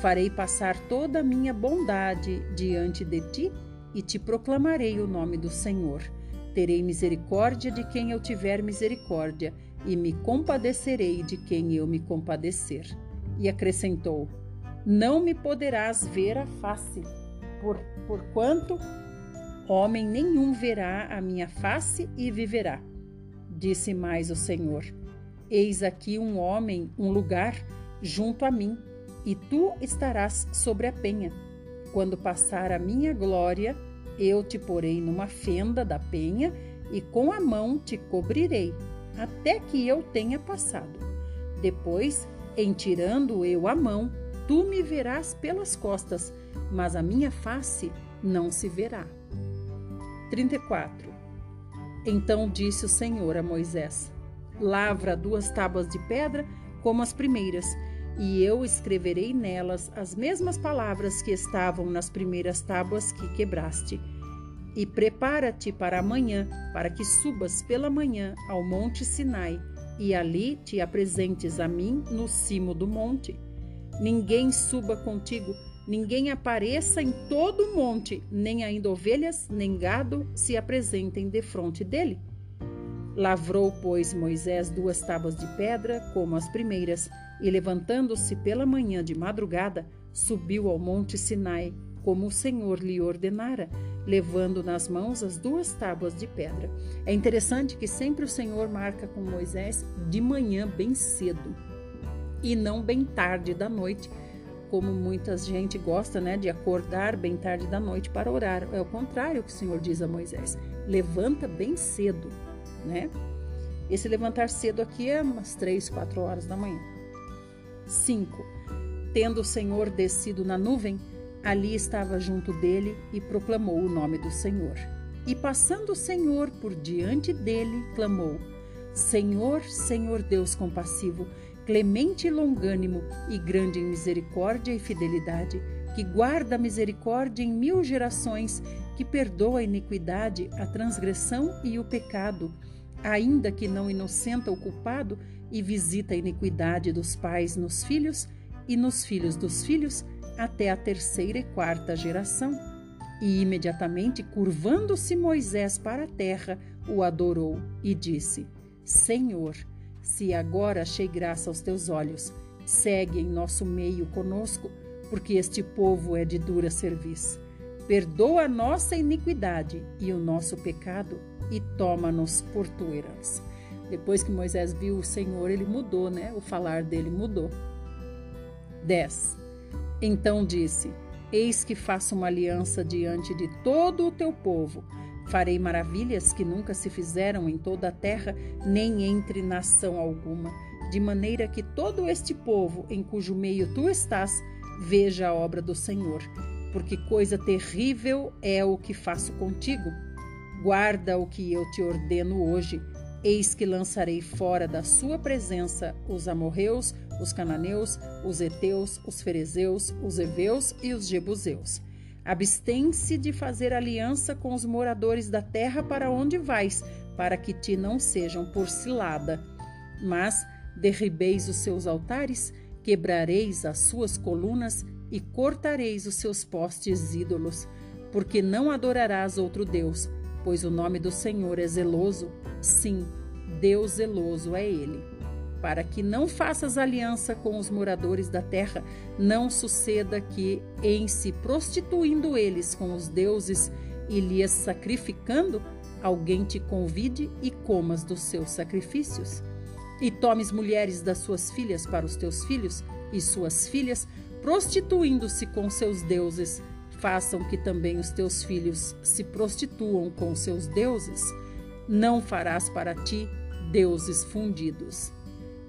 Farei passar toda a minha bondade diante de ti e te proclamarei o nome do Senhor. Terei misericórdia de quem eu tiver misericórdia e me compadecerei de quem eu me compadecer. E acrescentou: Não me poderás ver a face por, porquanto homem nenhum verá a minha face e viverá. Disse mais o Senhor: Eis aqui um homem, um lugar junto a mim, e tu estarás sobre a penha. Quando passar a minha glória, eu te porei numa fenda da penha e com a mão te cobrirei, até que eu tenha passado. Depois, em tirando eu a mão, tu me verás pelas costas mas a minha face não se verá. 34. Então disse o Senhor a Moisés: Lavra duas tábuas de pedra como as primeiras, e eu escreverei nelas as mesmas palavras que estavam nas primeiras tábuas que quebraste. E prepara-te para amanhã, para que subas pela manhã ao monte Sinai, e ali te apresentes a mim no cimo do monte. Ninguém suba contigo, Ninguém apareça em todo o monte, nem ainda ovelhas, nem gado se apresentem defronte dele. Lavrou, pois, Moisés duas tábuas de pedra, como as primeiras, e levantando-se pela manhã de madrugada, subiu ao monte Sinai, como o Senhor lhe ordenara, levando nas mãos as duas tábuas de pedra. É interessante que sempre o Senhor marca com Moisés de manhã bem cedo e não bem tarde da noite, como muita gente gosta, né, de acordar bem tarde da noite para orar. É o contrário que o Senhor diz a Moisés: levanta bem cedo, né? Esse levantar cedo aqui é umas três, quatro horas da manhã. 5. Tendo o Senhor descido na nuvem, Ali estava junto dele e proclamou o nome do Senhor. E passando o Senhor por diante dele, clamou: Senhor, Senhor Deus compassivo, clemente e longânimo e grande em misericórdia e fidelidade, que guarda a misericórdia em mil gerações, que perdoa a iniquidade, a transgressão e o pecado, ainda que não inocenta o culpado, e visita a iniquidade dos pais nos filhos e nos filhos dos filhos até a terceira e quarta geração. E imediatamente, curvando-se Moisés para a terra, o adorou e disse: Senhor, se agora achei graça aos teus olhos, segue em nosso meio conosco, porque este povo é de dura serviço. Perdoa a nossa iniquidade e o nosso pecado e toma-nos por tua herança. Depois que Moisés viu o Senhor, ele mudou, né? O falar dele mudou. 10. Então disse: Eis que faço uma aliança diante de todo o teu povo Farei maravilhas que nunca se fizeram em toda a terra, nem entre nação alguma, de maneira que todo este povo em cujo meio tu estás veja a obra do Senhor. Porque coisa terrível é o que faço contigo. Guarda o que eu te ordeno hoje. Eis que lançarei fora da sua presença os amorreus, os cananeus, os heteus, os ferezeus, os heveus e os jebuseus Abstém-se de fazer aliança com os moradores da terra para onde vais, para que te não sejam por cilada. Mas derribeis os seus altares, quebrareis as suas colunas e cortareis os seus postes ídolos, porque não adorarás outro Deus, pois o nome do Senhor é zeloso. Sim, Deus zeloso é ele para que não faças aliança com os moradores da terra, não suceda que, em se prostituindo eles com os deuses e lhes sacrificando, alguém te convide e comas dos seus sacrifícios. E tomes mulheres das suas filhas para os teus filhos, e suas filhas, prostituindo-se com seus deuses, façam que também os teus filhos se prostituam com seus deuses. Não farás para ti deuses fundidos.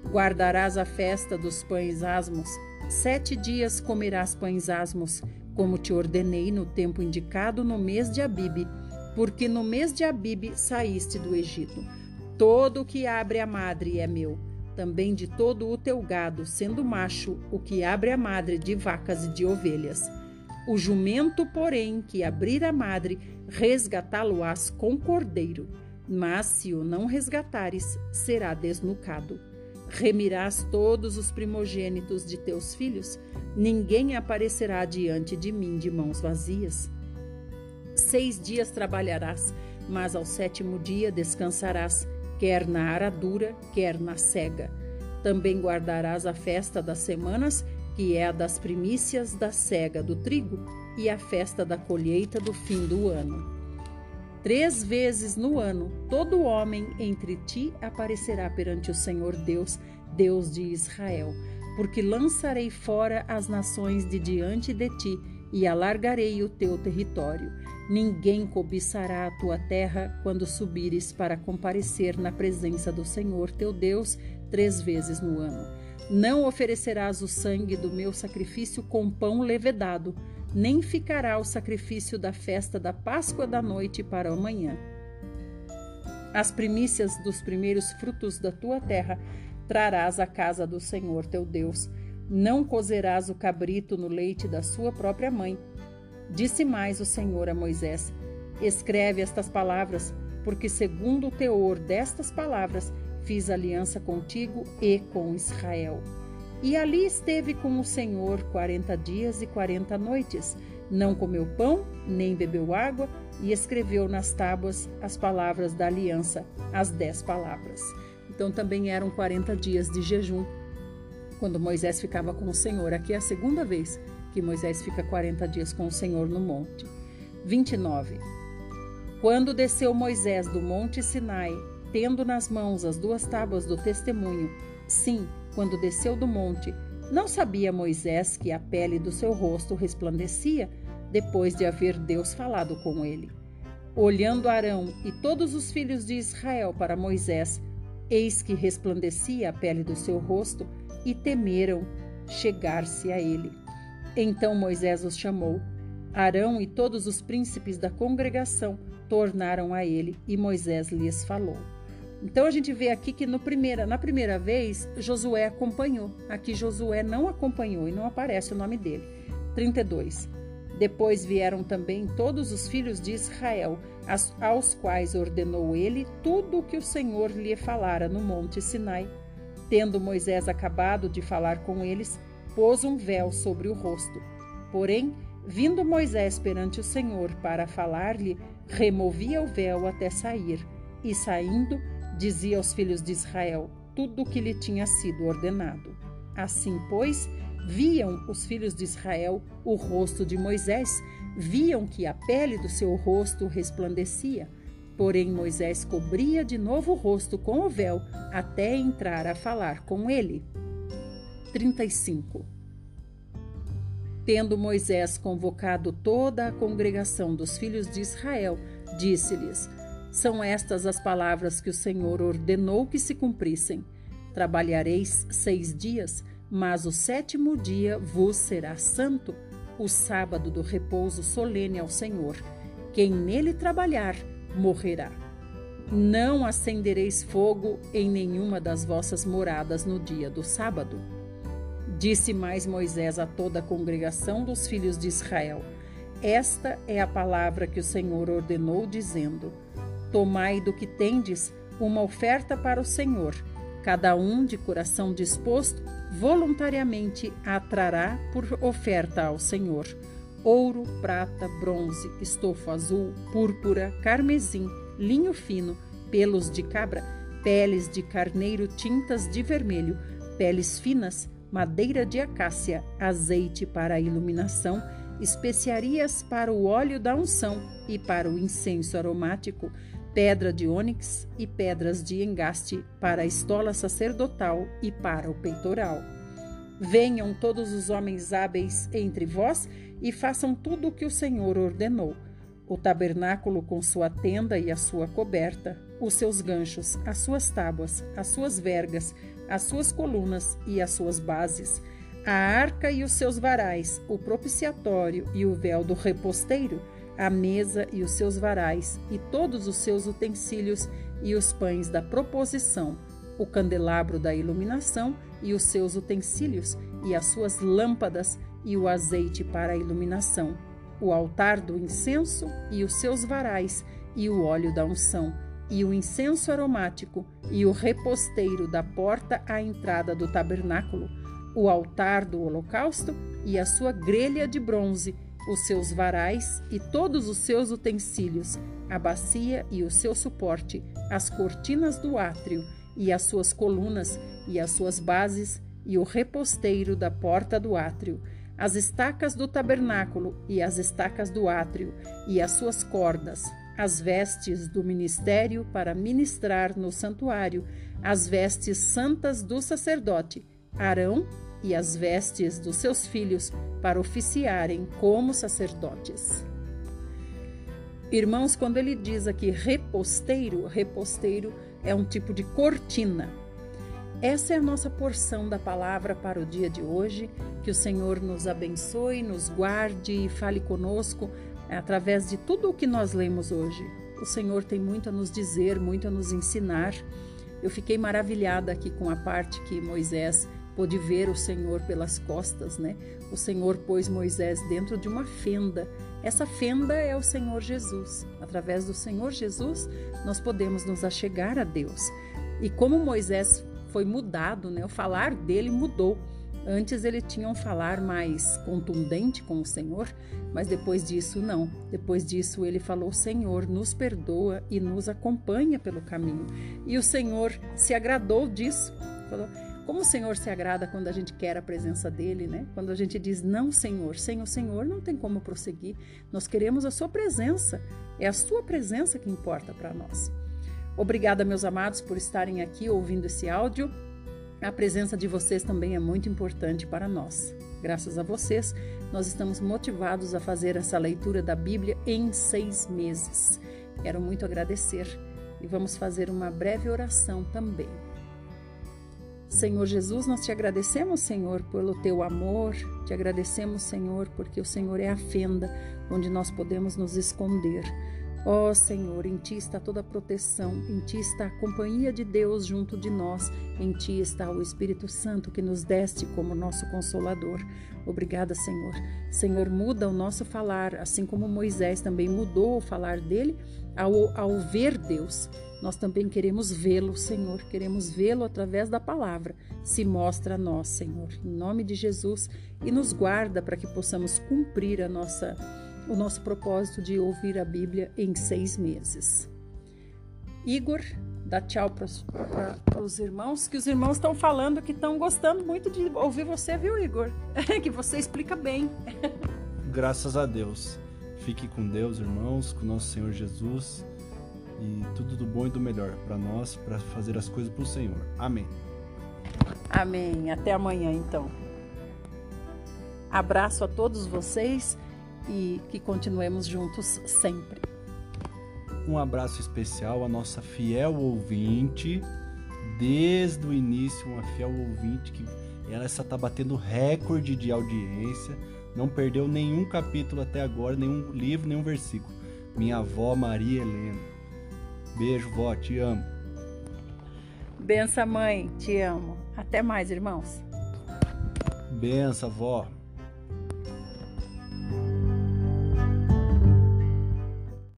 Guardarás a festa dos pães asmos. Sete dias comerás pães asmos, como te ordenei no tempo indicado no mês de Abibe, porque no mês de Abibe saíste do Egito. Todo o que abre a madre é meu, também de todo o teu gado, sendo macho, o que abre a madre de vacas e de ovelhas. O jumento, porém, que abrir a madre, resgatá-lo-ás com cordeiro, mas se o não resgatares, será desnucado. Remirás todos os primogênitos de teus filhos, ninguém aparecerá diante de mim de mãos vazias. Seis dias trabalharás, mas ao sétimo dia descansarás, quer na aradura, quer na cega. Também guardarás a festa das semanas, que é a das primícias da cega do trigo, e a festa da colheita do fim do ano. Três vezes no ano, todo homem entre ti aparecerá perante o Senhor Deus, Deus de Israel, porque lançarei fora as nações de diante de ti e alargarei o teu território. Ninguém cobiçará a tua terra quando subires para comparecer na presença do Senhor teu Deus três vezes no ano. Não oferecerás o sangue do meu sacrifício com pão levedado nem ficará o sacrifício da festa da Páscoa da noite para amanhã. As primícias dos primeiros frutos da tua terra trarás à casa do Senhor teu Deus. Não cozerás o cabrito no leite da sua própria mãe. Disse mais o Senhor a Moisés: Escreve estas palavras, porque segundo o teor destas palavras fiz aliança contigo e com Israel. E ali esteve com o Senhor quarenta dias e quarenta noites. Não comeu pão, nem bebeu água, e escreveu nas tábuas as palavras da aliança, as dez palavras. Então também eram quarenta dias de jejum, quando Moisés ficava com o Senhor. Aqui é a segunda vez que Moisés fica quarenta dias com o Senhor no monte. 29. Quando desceu Moisés do monte Sinai, tendo nas mãos as duas tábuas do testemunho, sim, quando desceu do monte, não sabia Moisés que a pele do seu rosto resplandecia depois de haver Deus falado com ele. Olhando Arão e todos os filhos de Israel para Moisés, eis que resplandecia a pele do seu rosto e temeram chegar-se a ele. Então Moisés os chamou. Arão e todos os príncipes da congregação tornaram a ele e Moisés lhes falou. Então a gente vê aqui que no primeira, na primeira vez Josué acompanhou. Aqui Josué não acompanhou e não aparece o nome dele. 32. Depois vieram também todos os filhos de Israel, aos quais ordenou ele tudo o que o Senhor lhe falara no monte Sinai. Tendo Moisés acabado de falar com eles, pôs um véu sobre o rosto. Porém, vindo Moisés perante o Senhor para falar-lhe, removia o véu até sair, e saindo, dizia aos filhos de Israel tudo o que lhe tinha sido ordenado. Assim, pois, viam os filhos de Israel o rosto de Moisés, viam que a pele do seu rosto resplandecia. Porém, Moisés cobria de novo o rosto com o véu até entrar a falar com ele. 35 Tendo Moisés convocado toda a congregação dos filhos de Israel, disse-lhes: São estas as palavras que o Senhor ordenou que se cumprissem. Trabalhareis seis dias, mas o sétimo dia vos será santo, o sábado do repouso solene ao Senhor. Quem nele trabalhar, morrerá. Não acendereis fogo em nenhuma das vossas moradas no dia do sábado. Disse mais Moisés a toda a congregação dos filhos de Israel: Esta é a palavra que o Senhor ordenou, dizendo: Tomai do que tendes uma oferta para o Senhor. Cada um de coração disposto, voluntariamente a trará por oferta ao Senhor: ouro, prata, bronze, estofo azul, púrpura, carmesim, linho fino, pelos de cabra, peles de carneiro tintas de vermelho, peles finas, madeira de acácia, azeite para a iluminação, especiarias para o óleo da unção e para o incenso aromático, pedra de ônix e pedras de engaste para a estola sacerdotal e para o peitoral. Venham todos os homens hábeis entre vós e façam tudo o que o Senhor ordenou: o tabernáculo com sua tenda e a sua coberta, os seus ganchos, as suas tábuas, as suas vergas, as suas colunas e as suas bases, a arca e os seus varais, o propiciatório e o véu do reposteiro, a mesa e os seus varais, e todos os seus utensílios e os pães da proposição, o candelabro da iluminação e os seus utensílios, e as suas lâmpadas e o azeite para a iluminação, o altar do incenso e os seus varais, e o óleo da unção e o incenso aromático, e o reposteiro da porta à entrada do tabernáculo, o altar do holocausto e a sua grelha de bronze, os seus varais e todos os seus utensílios, a bacia e o seu suporte, as cortinas do átrio e as suas colunas e as suas bases, e o reposteiro da porta do átrio, as estacas do tabernáculo e as estacas do átrio, e as suas cordas, as vestes do ministério para ministrar no santuário, as vestes santas do sacerdote, Arão, e as vestes dos seus filhos para oficiarem como sacerdotes. Irmãos, quando ele diz aqui reposteiro, reposteiro é um tipo de cortina. Essa é a nossa porção da palavra para o dia de hoje. Que o Senhor nos abençoe, nos guarde e fale conosco através de tudo o que nós lemos hoje. O Senhor tem muito a nos dizer, muito a nos ensinar. Eu fiquei maravilhada aqui com a parte que Moisés pôde ver o Senhor pelas costas, né? O Senhor pôs Moisés dentro de uma fenda. Essa fenda é o Senhor Jesus. Através do Senhor Jesus, nós podemos nos achegar a Deus. E como Moisés foi mudado, né? O falar dele mudou. Antes ele tinha um falar mais contundente com o Senhor, mas depois disso não. Depois disso ele falou: Senhor, nos perdoa e nos acompanha pelo caminho. E o Senhor se agradou disso. Falou: como o Senhor se agrada quando a gente quer a presença dele, né? Quando a gente diz não, Senhor, sem o Senhor não tem como prosseguir. Nós queremos a sua presença. É a sua presença que importa para nós. Obrigada, meus amados, por estarem aqui ouvindo esse áudio. A presença de vocês também é muito importante para nós. Graças a vocês, nós estamos motivados a fazer essa leitura da Bíblia em seis meses. Quero muito agradecer e vamos fazer uma breve oração também. Senhor Jesus, nós te agradecemos, Senhor, pelo teu amor, te agradecemos, Senhor, porque o Senhor é a fenda onde nós podemos nos esconder. Ó oh, Senhor, em Ti está toda a proteção, em Ti está a companhia de Deus junto de nós, em Ti está o Espírito Santo que nos deste como nosso consolador. Obrigada, Senhor. Senhor, muda o nosso falar, assim como Moisés também mudou o falar dele ao, ao ver Deus. Nós também queremos vê-lo, Senhor, queremos vê-lo através da palavra. Se mostra a nós, Senhor, em nome de Jesus, e nos guarda para que possamos cumprir a nossa o nosso propósito de ouvir a Bíblia em seis meses. Igor, dá tchau para os irmãos, que os irmãos estão falando que estão gostando muito de ouvir você, viu, Igor? (laughs) que você explica bem. Graças a Deus. Fique com Deus, irmãos, com nosso Senhor Jesus e tudo do bom e do melhor para nós, para fazer as coisas para o Senhor. Amém. Amém. Até amanhã, então. Abraço a todos vocês e que continuemos juntos sempre. Um abraço especial à nossa fiel ouvinte, desde o início, uma fiel ouvinte que ela está batendo recorde de audiência, não perdeu nenhum capítulo até agora, nenhum livro, nenhum versículo. Minha avó Maria Helena. Beijo, vó, te amo. Benção, mãe, te amo. Até mais, irmãos. Benção, vó.